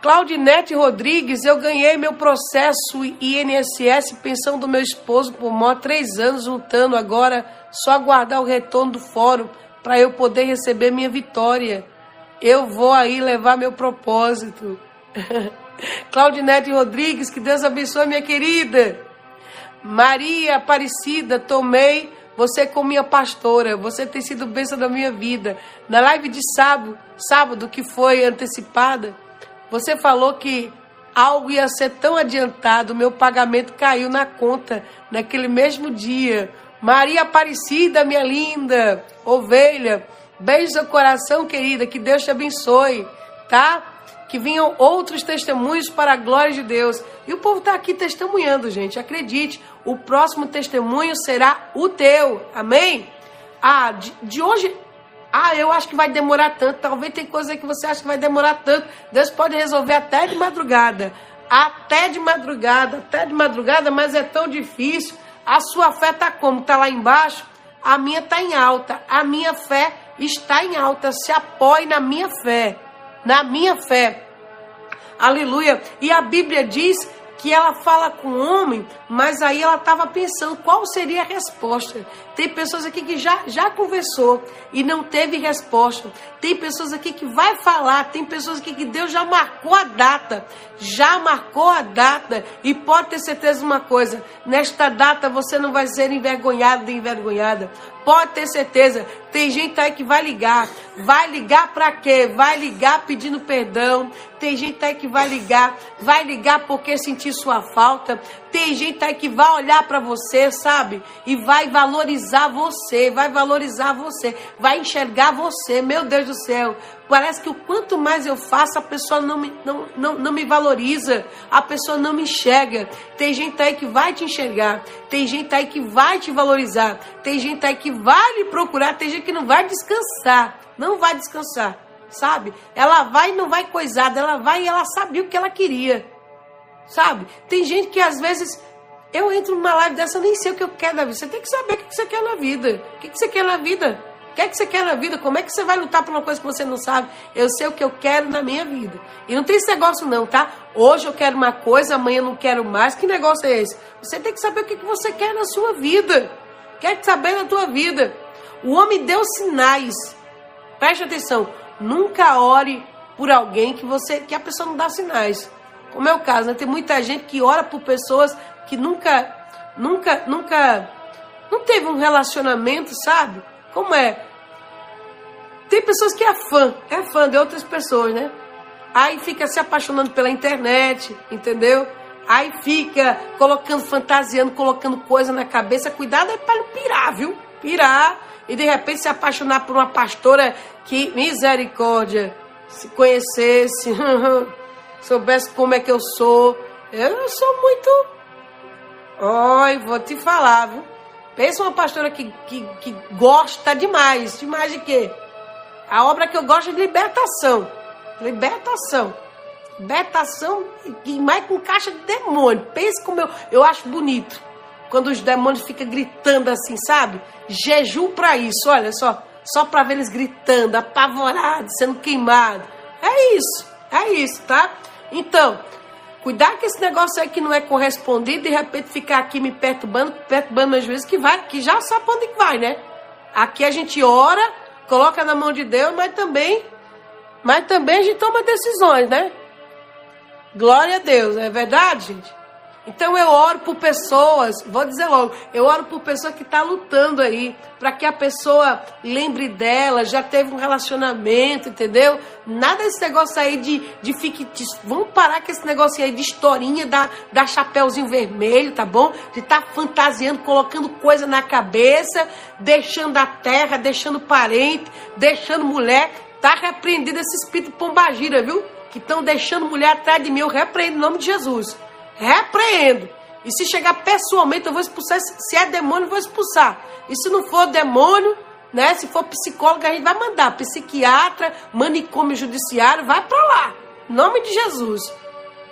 Claudinete Rodrigues, eu ganhei meu processo INSS, pensão do meu esposo por mó três anos lutando agora, só aguardar o retorno do fórum para eu poder receber minha vitória. Eu vou aí levar meu propósito. [LAUGHS] Claudinete Rodrigues, que Deus abençoe, minha querida. Maria Aparecida, tomei você como minha pastora. Você tem sido bênção da minha vida. Na live de sábado, sábado que foi antecipada, você falou que algo ia ser tão adiantado, meu pagamento caiu na conta naquele mesmo dia. Maria Aparecida, minha linda ovelha, beijo seu coração, querida, que Deus te abençoe, tá? Que vinham outros testemunhos para a glória de Deus. E o povo está aqui testemunhando, gente. Acredite, o próximo testemunho será o teu. Amém? Ah, de, de hoje ah, eu acho que vai demorar tanto. Talvez tem coisa que você acha que vai demorar tanto. Deus pode resolver até de madrugada. Até de madrugada, até de madrugada, mas é tão difícil. A sua fé está como? Está lá embaixo? A minha está em alta. A minha fé está em alta. Se apoie na minha fé. Na minha fé. Aleluia. E a Bíblia diz que ela fala com o homem, mas aí ela estava pensando qual seria a resposta. Tem pessoas aqui que já, já conversou e não teve resposta. Tem pessoas aqui que vai falar, tem pessoas aqui que Deus já marcou a data, já marcou a data e pode ter certeza de uma coisa, nesta data você não vai ser envergonhado nem envergonhada. Pode ter certeza, tem gente aí que vai ligar. Vai ligar para quê? Vai ligar pedindo perdão. Tem gente aí que vai ligar, vai ligar porque sentir sua falta. Tem gente aí que vai olhar para você, sabe? E vai valorizar você, vai valorizar você, vai enxergar você. Meu Deus do céu, parece que o quanto mais eu faço, a pessoa não me, não, não, não me valoriza, a pessoa não me enxerga. Tem gente aí que vai te enxergar, tem gente aí que vai te valorizar, tem gente aí que vai lhe procurar, tem gente que não vai descansar, não vai descansar, sabe? Ela vai e não vai coisada, ela vai e ela sabia o que ela queria sabe? Tem gente que às vezes eu entro numa live dessa, nem sei o que eu quero na vida. Você tem que saber o que você quer na vida. O que você quer na vida? Que, é que você quer na vida? Como é que você vai lutar por uma coisa que você não sabe? Eu sei o que eu quero na minha vida. E não tem esse negócio não, tá? Hoje eu quero uma coisa, amanhã eu não quero mais. Que negócio é esse? Você tem que saber o que você quer na sua vida. Quer saber na tua vida. O homem deu sinais. Preste atenção. Nunca ore por alguém que você que a pessoa não dá sinais. Como é o caso, né? Tem muita gente que ora por pessoas que nunca, nunca, nunca, não teve um relacionamento, sabe? Como é? Tem pessoas que é fã, é fã de outras pessoas, né? Aí fica se apaixonando pela internet, entendeu? Aí fica colocando, fantasiando, colocando coisa na cabeça. Cuidado é para pirar, viu? Pirar e de repente se apaixonar por uma pastora que, misericórdia, se conhecesse. [LAUGHS] soubesse como é que eu sou. Eu sou muito. Oi, vou te falar, viu? Pensa uma pastora que, que, que gosta demais. Demais de quê? A obra que eu gosto é de libertação. Libertação. betação e mais com caixa de demônio. Pense como eu, eu acho bonito. Quando os demônios ficam gritando assim, sabe? Jejum para isso, olha só. Só para ver eles gritando, apavorados, sendo queimados. É isso, é isso, tá? Então, cuidar com esse negócio aí que não é correspondido, de repente ficar aqui me perturbando, perturbando às vezes, que vai, que já sabe onde que vai, né? Aqui a gente ora, coloca na mão de Deus, mas também, mas também a gente toma decisões, né? Glória a Deus, é verdade, gente? Então eu oro por pessoas, vou dizer logo, eu oro por pessoa que está lutando aí, para que a pessoa lembre dela, já teve um relacionamento, entendeu? Nada desse negócio aí de, de fictício. Vamos parar com esse negócio aí de historinha da, da chapéuzinho vermelho, tá bom? De estar tá fantasiando, colocando coisa na cabeça, deixando a terra, deixando parente, deixando mulher. Tá repreendido esse espírito pombagira, viu? Que estão deixando mulher atrás de mim. Eu repreendo em nome de Jesus repreendo. E se chegar pessoalmente, eu vou expulsar. Se é demônio, eu vou expulsar. E se não for demônio, né? Se for psicólogo, a gente vai mandar. Psiquiatra, manicômio judiciário, vai para lá. Em nome de Jesus.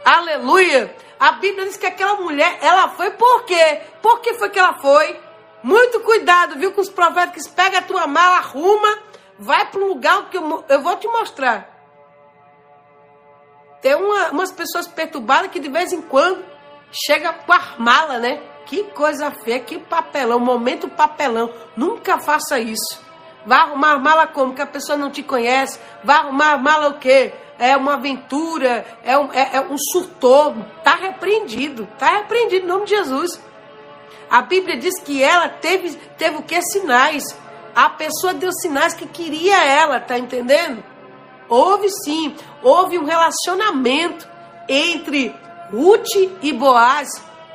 Aleluia. A Bíblia diz que aquela mulher, ela foi por quê? Por que foi que ela foi? Muito cuidado, viu, com os profetas pega a tua mala, arruma, vai para um lugar que eu, eu vou te mostrar. Tem uma, umas pessoas perturbadas que de vez em quando chega com a mala, né? Que coisa feia, que papelão, momento papelão. Nunca faça isso. Vai arrumar mala como? Que a pessoa não te conhece. Vai arrumar mala o quê? É uma aventura, é um, é, é um surtor. Está repreendido. Está repreendido em nome de Jesus. A Bíblia diz que ela teve, teve o que? Sinais. A pessoa deu sinais que queria ela, tá entendendo? Houve sim, houve um relacionamento entre Ruth e Boaz.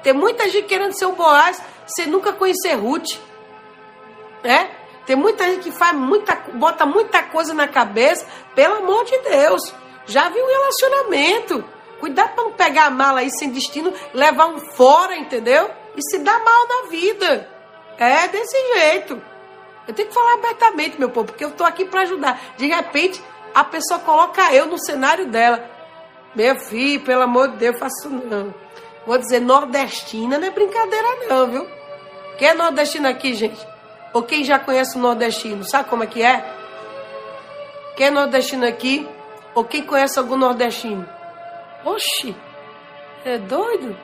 Tem muita gente querendo ser o Boaz sem nunca conhecer Ruth. É? Tem muita gente que faz muita, bota muita coisa na cabeça, pelo amor de Deus. Já viu um relacionamento. Cuidado para não pegar a mala aí sem destino, levar um fora, entendeu? E se dar mal na vida. É desse jeito. Eu tenho que falar abertamente, meu povo, porque eu estou aqui para ajudar. De repente, a pessoa coloca eu no cenário dela. Meu filho, pelo amor de Deus, faço não. Vou dizer, nordestina não é brincadeira não, viu? Quem é nordestino aqui, gente? Ou quem já conhece o nordestino, sabe como é que é? Quem é nordestino aqui? Ou quem conhece algum nordestino? Oxi, é doido?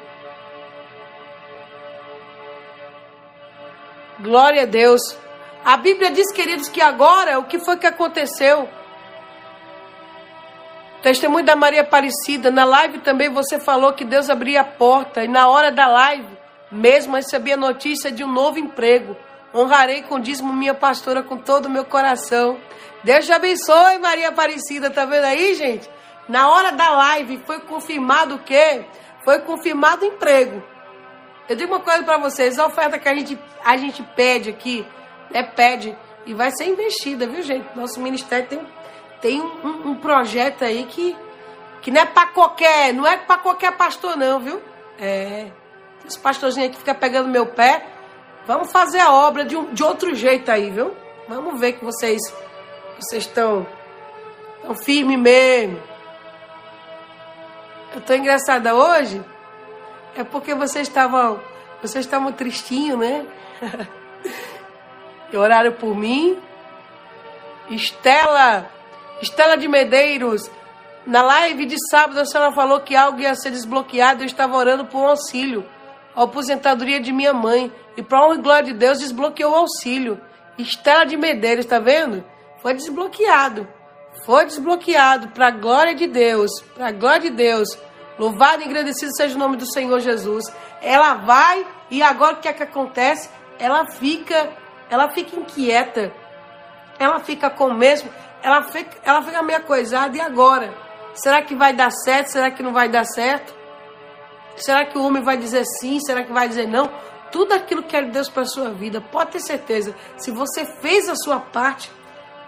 Glória a Deus. A Bíblia diz, queridos, que agora o que foi que aconteceu? Testemunho da Maria Aparecida. Na live também você falou que Deus abria a porta. E na hora da live, mesmo recebi a notícia de um novo emprego. Honrarei com dízimo minha pastora com todo o meu coração. Deus te abençoe, Maria Aparecida. Tá vendo aí, gente? Na hora da live foi confirmado o quê? Foi confirmado o emprego. Eu digo uma coisa para vocês: a oferta que a gente, a gente pede aqui, é pede e vai ser investida, viu, gente? Nosso ministério tem tem um, um projeto aí que, que não é para qualquer, não é para qualquer pastor não, viu? É, esse pastorzinho aí que fica pegando meu pé, vamos fazer a obra de, um, de outro jeito aí, viu? Vamos ver que vocês vocês estão tão firmes mesmo. Eu tô engraçada hoje, é porque vocês estavam vocês estavam tristinhos, né? [LAUGHS] e oraram por mim. Estela Estela de Medeiros, na live de sábado a senhora falou que algo ia ser desbloqueado. Eu estava orando por um auxílio, a aposentadoria de minha mãe. E para honra e glória de Deus, desbloqueou o auxílio. Estela de Medeiros, está vendo? Foi desbloqueado. Foi desbloqueado para a glória de Deus. Para a glória de Deus. Louvado e agradecido seja o nome do Senhor Jesus. Ela vai e agora o que é que acontece? Ela fica, ela fica inquieta. Ela fica com mesmo ela fica, ela fica meio coisada. E agora? Será que vai dar certo? Será que não vai dar certo? Será que o homem vai dizer sim? Será que vai dizer não? Tudo aquilo que é de Deus para a sua vida, pode ter certeza. Se você fez a sua parte,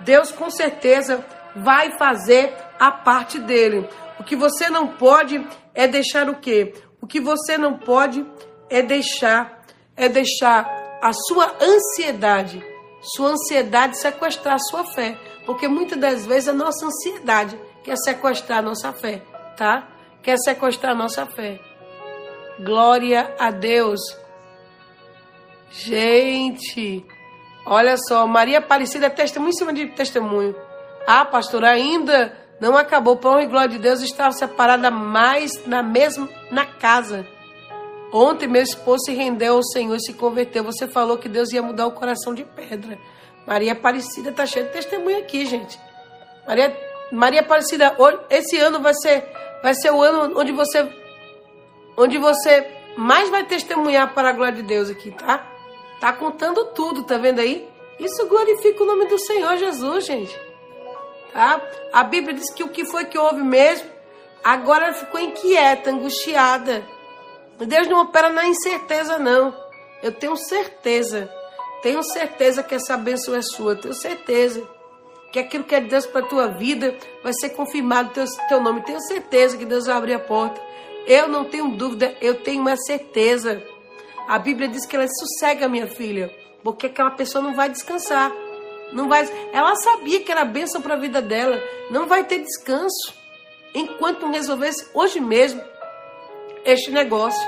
Deus com certeza vai fazer a parte dele. O que você não pode é deixar o quê? O que você não pode é deixar é deixar a sua ansiedade, sua ansiedade sequestrar a sua fé. Porque muitas das vezes a nossa ansiedade quer sequestrar a nossa fé. tá? Quer sequestrar a nossa fé. Glória a Deus. Gente, olha só, Maria Aparecida é testemunho em cima de testemunho. Ah, pastor, ainda não acabou. Pão e glória de Deus estava separada mais na mesma na casa. Ontem meu esposo se rendeu ao Senhor e se converteu. Você falou que Deus ia mudar o coração de pedra. Maria Aparecida está cheia de testemunho aqui, gente. Maria, Maria Aparecida, esse ano vai ser, vai ser o ano onde você, onde você mais vai testemunhar para a glória de Deus aqui, tá? Tá contando tudo, tá vendo aí? Isso glorifica o nome do Senhor Jesus, gente. Tá? A Bíblia diz que o que foi que houve mesmo, agora ela ficou inquieta, angustiada. Deus não opera na incerteza, não. Eu tenho certeza. Tenho certeza que essa bênção é sua. Tenho certeza que aquilo que é de Deus para a tua vida vai ser confirmado teu, teu nome. Tenho certeza que Deus vai abrir a porta. Eu não tenho dúvida, eu tenho uma certeza. A Bíblia diz que ela sossega, minha filha, porque aquela pessoa não vai descansar. Não vai, ela sabia que era bênção para a vida dela. Não vai ter descanso enquanto não resolvesse hoje mesmo este negócio.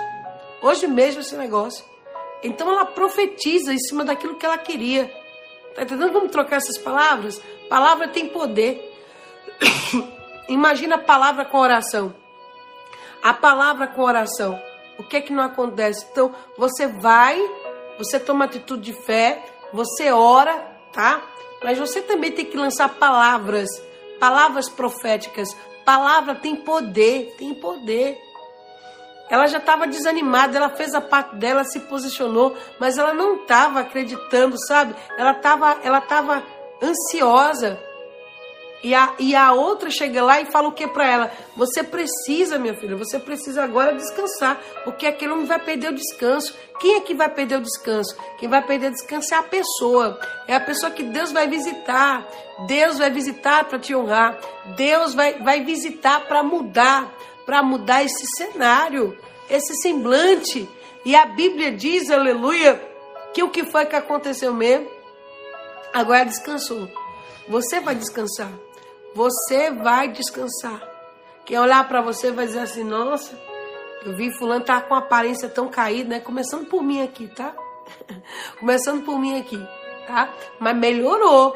Hoje mesmo esse negócio. Então ela profetiza em cima daquilo que ela queria. Tá entendendo? Vamos trocar essas palavras? Palavra tem poder. [COUGHS] Imagina a palavra com oração. A palavra com oração. O que é que não acontece? Então, você vai, você toma atitude de fé, você ora, tá? Mas você também tem que lançar palavras, palavras proféticas. Palavra tem poder, tem poder. Ela já estava desanimada, ela fez a parte dela, se posicionou, mas ela não estava acreditando, sabe? Ela estava ela tava ansiosa. E a, e a outra chega lá e fala o que para ela? Você precisa, minha filha, você precisa agora descansar, porque aquele homem vai perder o descanso. Quem é que vai perder o descanso? Quem vai perder o descanso é a pessoa. É a pessoa que Deus vai visitar. Deus vai visitar para te honrar. Deus vai, vai visitar para mudar para mudar esse cenário, esse semblante. E a Bíblia diz, aleluia, que o que foi que aconteceu mesmo? Agora descansou. Você vai descansar. Você vai descansar. Quem olhar para você vai dizer assim: nossa, eu vi fulano tá com aparência tão caída, né? Começando por mim aqui, tá? [LAUGHS] Começando por mim aqui, tá? Mas melhorou.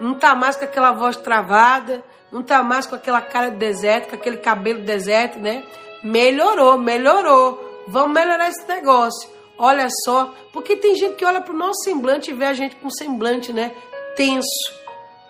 Não tá mais com aquela voz travada, não tá mais com aquela cara de deserto, com aquele cabelo de deserto, né? Melhorou, melhorou. Vamos melhorar esse negócio. Olha só, porque tem gente que olha pro nosso semblante e vê a gente com semblante, né? Tenso.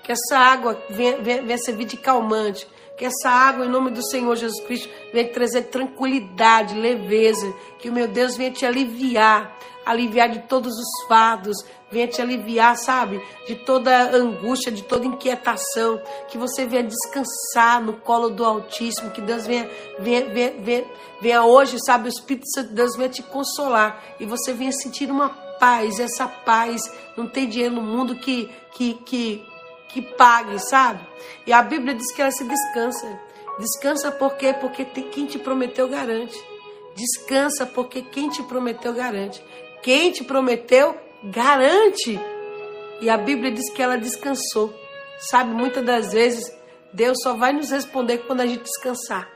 Que essa água venha, venha servir de calmante. Que essa água, em nome do Senhor Jesus Cristo, venha trazer tranquilidade, leveza. Que o meu Deus venha te aliviar aliviar de todos os fardos, venha te aliviar, sabe? De toda angústia, de toda inquietação, que você venha descansar no colo do Altíssimo, que Deus venha, venha, venha, venha, venha hoje, sabe? O Espírito Santo de Deus venha te consolar e você venha sentir uma paz, essa paz, não tem dinheiro no mundo que, que, que, que pague, sabe? E a Bíblia diz que ela se descansa. Descansa por quê? Porque tem, quem te prometeu garante. Descansa porque quem te prometeu garante. Quem te prometeu, garante. E a Bíblia diz que ela descansou. Sabe, muitas das vezes, Deus só vai nos responder quando a gente descansar.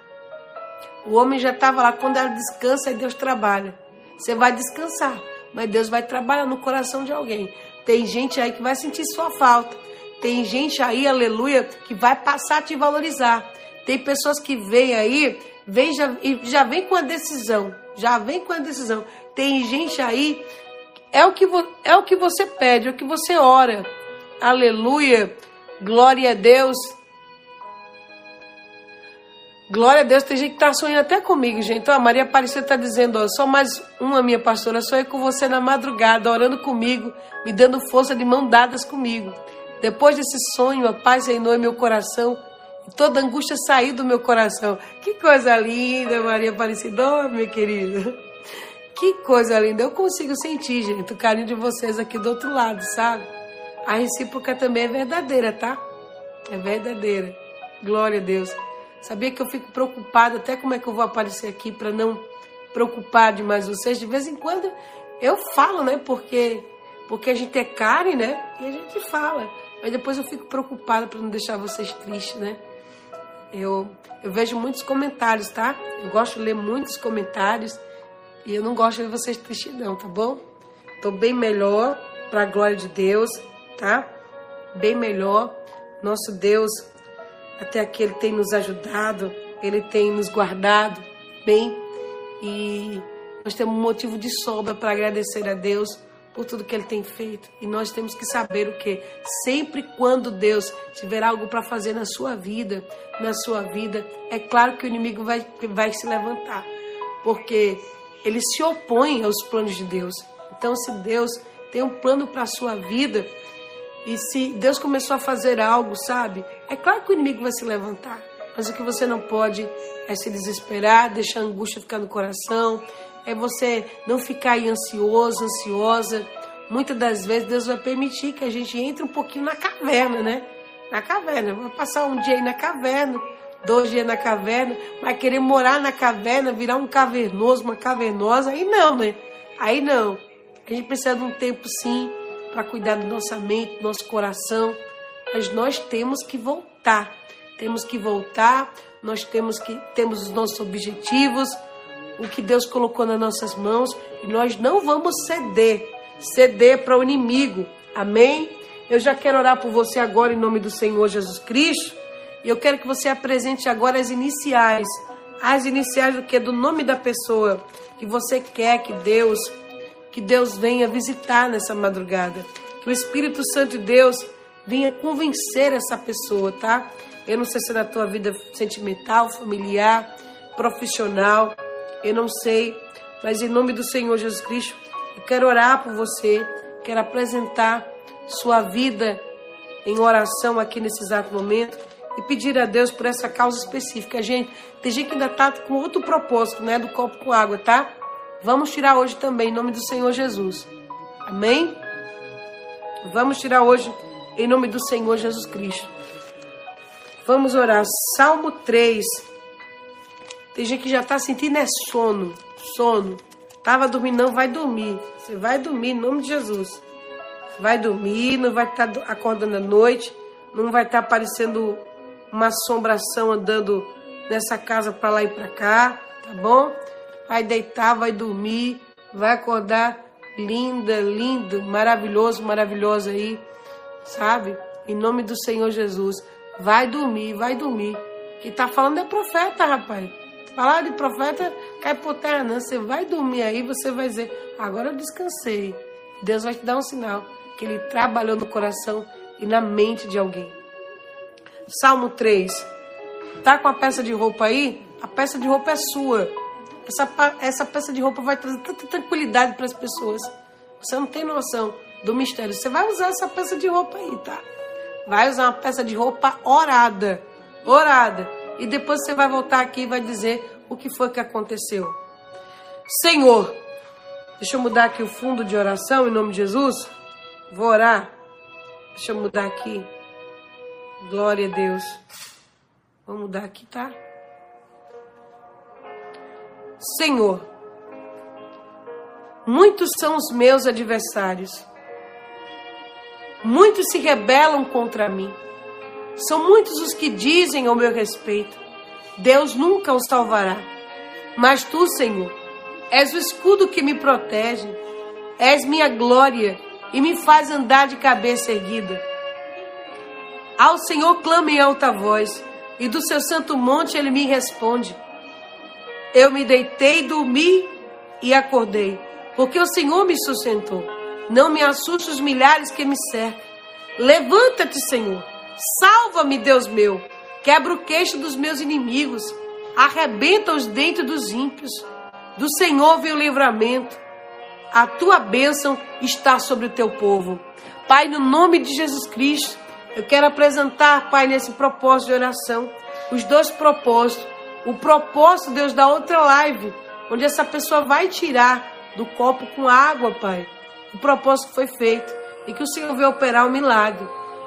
O homem já estava lá, quando ela descansa, Deus trabalha. Você vai descansar, mas Deus vai trabalhar no coração de alguém. Tem gente aí que vai sentir sua falta. Tem gente aí, aleluia, que vai passar a te valorizar. Tem pessoas que vêm aí, vem já, já vem com a decisão. Já vem com a decisão. Tem gente aí, é o que, é o que você pede, é o que você ora. Aleluia, glória a Deus. Glória a Deus, tem gente que está sonhando até comigo, gente. Então, a Maria Aparecida está dizendo, ó, só mais uma minha pastora, sonhei com você na madrugada, orando comigo, me dando força de mão dadas comigo. Depois desse sonho, a paz reinou em meu coração, e toda angústia saiu do meu coração. Que coisa linda, Maria Aparecida, oh, minha querida. Que coisa linda. Eu consigo sentir, gente, o carinho de vocês aqui do outro lado, sabe? A recíproca também é verdadeira, tá? É verdadeira. Glória a Deus. Sabia que eu fico preocupada até como é que eu vou aparecer aqui para não preocupar demais vocês. De vez em quando eu falo, né? Porque porque a gente é carne, né? E a gente fala. Mas depois eu fico preocupada para não deixar vocês tristes, né? Eu, eu vejo muitos comentários, tá? Eu gosto de ler muitos comentários e eu não gosto de vocês tristes não, tá bom? Tô bem melhor, para a glória de Deus, tá? Bem melhor. Nosso Deus, até aqui Ele tem nos ajudado, Ele tem nos guardado bem e nós temos um motivo de sobra para agradecer a Deus por tudo que Ele tem feito. E nós temos que saber o que? Sempre quando Deus tiver algo para fazer na sua vida, na sua vida, é claro que o inimigo vai, vai se levantar, porque ele se opõe aos planos de Deus. Então, se Deus tem um plano para a sua vida, e se Deus começou a fazer algo, sabe? É claro que o inimigo vai se levantar. Mas o que você não pode é se desesperar, deixar a angústia ficar no coração, é você não ficar aí ansioso, ansiosa. Muitas das vezes Deus vai permitir que a gente entre um pouquinho na caverna, né? Na caverna. Vai passar um dia aí na caverna, dois dias na caverna, vai querer morar na caverna, virar um cavernoso, uma cavernosa. Aí não, né? Aí não. A gente precisa de um tempo sim para cuidar da nossa mente, do nosso coração. Mas nós temos que voltar. Temos que voltar, nós temos que temos os nossos objetivos, o que Deus colocou nas nossas mãos e nós não vamos ceder, ceder para o inimigo. Amém? Eu já quero orar por você agora em nome do Senhor Jesus Cristo. E eu quero que você apresente agora as iniciais. As iniciais do que? Do nome da pessoa que você quer que Deus, que Deus venha visitar nessa madrugada. Que o Espírito Santo de Deus venha convencer essa pessoa, tá? Eu não sei se é da tua vida sentimental, familiar, profissional, eu não sei, mas em nome do Senhor Jesus Cristo, eu quero orar por você, quero apresentar sua vida em oração aqui nesse exato momento e pedir a Deus por essa causa específica. Gente, tem gente que ainda está com outro propósito, né? Do copo com água, tá? Vamos tirar hoje também, em nome do Senhor Jesus. Amém? Vamos tirar hoje, em nome do Senhor Jesus Cristo. Vamos orar. Salmo 3. Tem gente que já está sentindo é sono, sono. Tava dormindo, não vai dormir. Você vai dormir em nome de Jesus. Vai dormir, não vai estar tá acordando à noite, não vai estar tá aparecendo uma assombração andando nessa casa para lá e para cá, tá bom? Vai deitar, vai dormir, vai acordar linda, lindo, maravilhoso, maravilhosa aí, sabe? Em nome do Senhor Jesus. Vai dormir, vai dormir. Quem tá falando é profeta, rapaz. Falar de profeta cai por terra, não. Você vai dormir aí, você vai dizer: agora eu descansei. Deus vai te dar um sinal que Ele trabalhou no coração e na mente de alguém. Salmo 3. Tá com a peça de roupa aí? A peça de roupa é sua. Essa, essa peça de roupa vai trazer tanta tranquilidade para as pessoas. Você não tem noção do mistério. Você vai usar essa peça de roupa aí, tá? Vai usar uma peça de roupa orada. Orada e depois você vai voltar aqui e vai dizer o que foi que aconteceu. Senhor, deixa eu mudar aqui o fundo de oração em nome de Jesus. Vou orar. Deixa eu mudar aqui. Glória a Deus. Vou mudar aqui, tá? Senhor, muitos são os meus adversários. Muitos se rebelam contra mim. São muitos os que dizem ao meu respeito: Deus nunca os salvará. Mas tu, Senhor, és o escudo que me protege, és minha glória e me faz andar de cabeça erguida. Ao Senhor clamo em alta voz, e do seu santo monte ele me responde. Eu me deitei, dormi e acordei, porque o Senhor me sustentou. Não me assuste os milhares que me cercam. Levanta-te, Senhor Salva-me, Deus meu. Quebra o queixo dos meus inimigos. Arrebenta os dentes dos ímpios. Do Senhor vem o livramento. A tua bênção está sobre o teu povo. Pai, no nome de Jesus Cristo, eu quero apresentar, Pai, nesse propósito de oração, os dois propósitos. O propósito, Deus, da outra live, onde essa pessoa vai tirar do copo com água, Pai. O propósito foi feito e que o Senhor veio operar o um milagre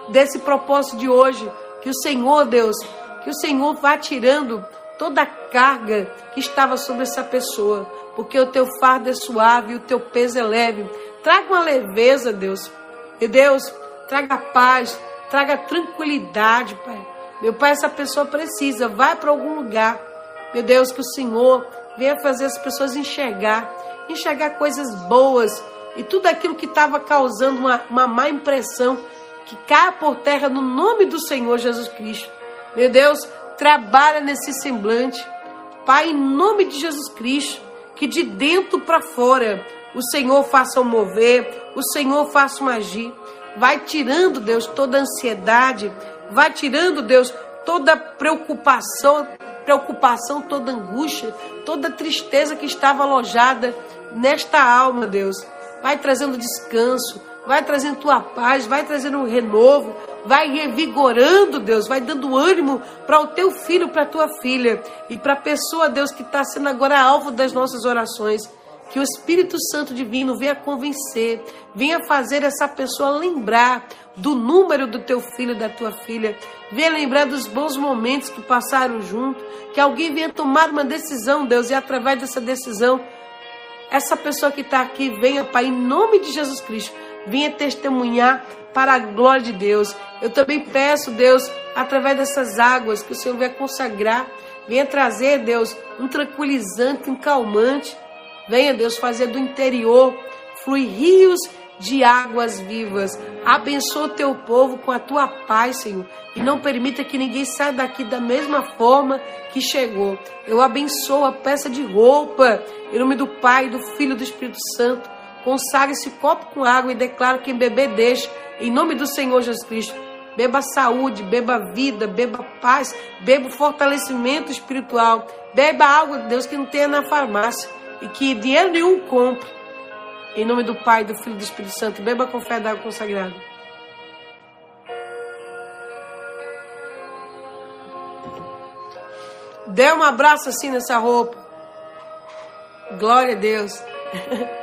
desse propósito de hoje, que o Senhor, Deus, que o Senhor vá tirando toda a carga que estava sobre essa pessoa, porque o teu fardo é suave e o teu peso é leve. Traga uma leveza, Deus. E Deus, traga paz, traga tranquilidade, Pai. Meu Pai, essa pessoa precisa, vai para algum lugar. Meu Deus, que o Senhor venha fazer as pessoas enxergar, enxergar coisas boas e tudo aquilo que estava causando uma, uma má impressão, que caia por terra no nome do Senhor Jesus Cristo. Meu Deus, trabalha nesse semblante. Pai, em nome de Jesus Cristo, que de dentro para fora o Senhor faça o mover, o Senhor faça o agir. Vai tirando, Deus, toda ansiedade, vai tirando, Deus, toda preocupação, preocupação, toda angústia, toda tristeza que estava alojada nesta alma, Deus. Vai trazendo descanso, vai trazendo tua paz, vai trazendo um renovo, vai revigorando, Deus, vai dando ânimo para o teu filho, para a tua filha e para a pessoa, Deus, que está sendo agora alvo das nossas orações. Que o Espírito Santo Divino venha convencer, venha fazer essa pessoa lembrar do número do teu filho, da tua filha, venha lembrar dos bons momentos que passaram junto, que alguém venha tomar uma decisão, Deus, e através dessa decisão, essa pessoa que está aqui venha, Pai, em nome de Jesus Cristo, venha testemunhar para a glória de Deus. Eu também peço, Deus, através dessas águas, que o Senhor venha consagrar, venha trazer, Deus, um tranquilizante, um calmante. Venha, Deus, fazer do interior fluir rios de águas vivas. Abençoa o teu povo com a tua paz, Senhor. E não permita que ninguém saia daqui da mesma forma que chegou. Eu abençoo a peça de roupa, em nome do Pai, do Filho e do Espírito Santo. Consagre esse copo com água e declaro quem beber deixa em nome do Senhor Jesus Cristo. Beba saúde, beba vida, beba paz, beba fortalecimento espiritual. Beba água de Deus que não tenha na farmácia e que dinheiro nenhum compre. Em nome do Pai, do Filho e do Espírito Santo. Beba com fé da água consagrada. Dê um abraço assim nessa roupa. Glória a Deus. [LAUGHS]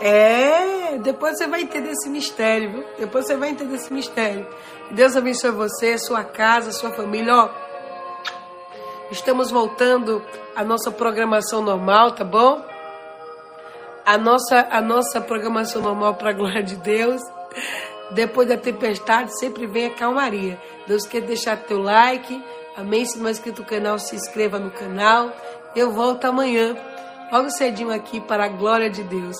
É, depois você vai entender esse mistério, viu? Depois você vai entender esse mistério. Deus abençoe você, sua casa, sua família. Ó, estamos voltando à nossa programação normal, tá bom? A nossa, a nossa programação normal para a glória de Deus. Depois da tempestade, sempre vem a calmaria. Deus quer deixar teu like. Amém? Se não é inscrito no canal, se inscreva no canal. Eu volto amanhã, logo cedinho aqui, para a glória de Deus.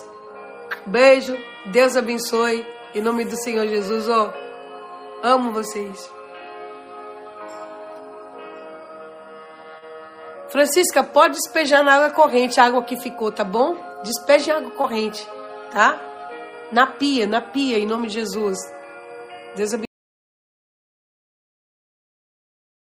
Beijo, Deus abençoe. Em nome do Senhor Jesus, ó. Amo vocês. Francisca, pode despejar na água corrente a água que ficou, tá bom? Despeje água corrente, tá? Na pia, na pia, em nome de Jesus. Deus abençoe.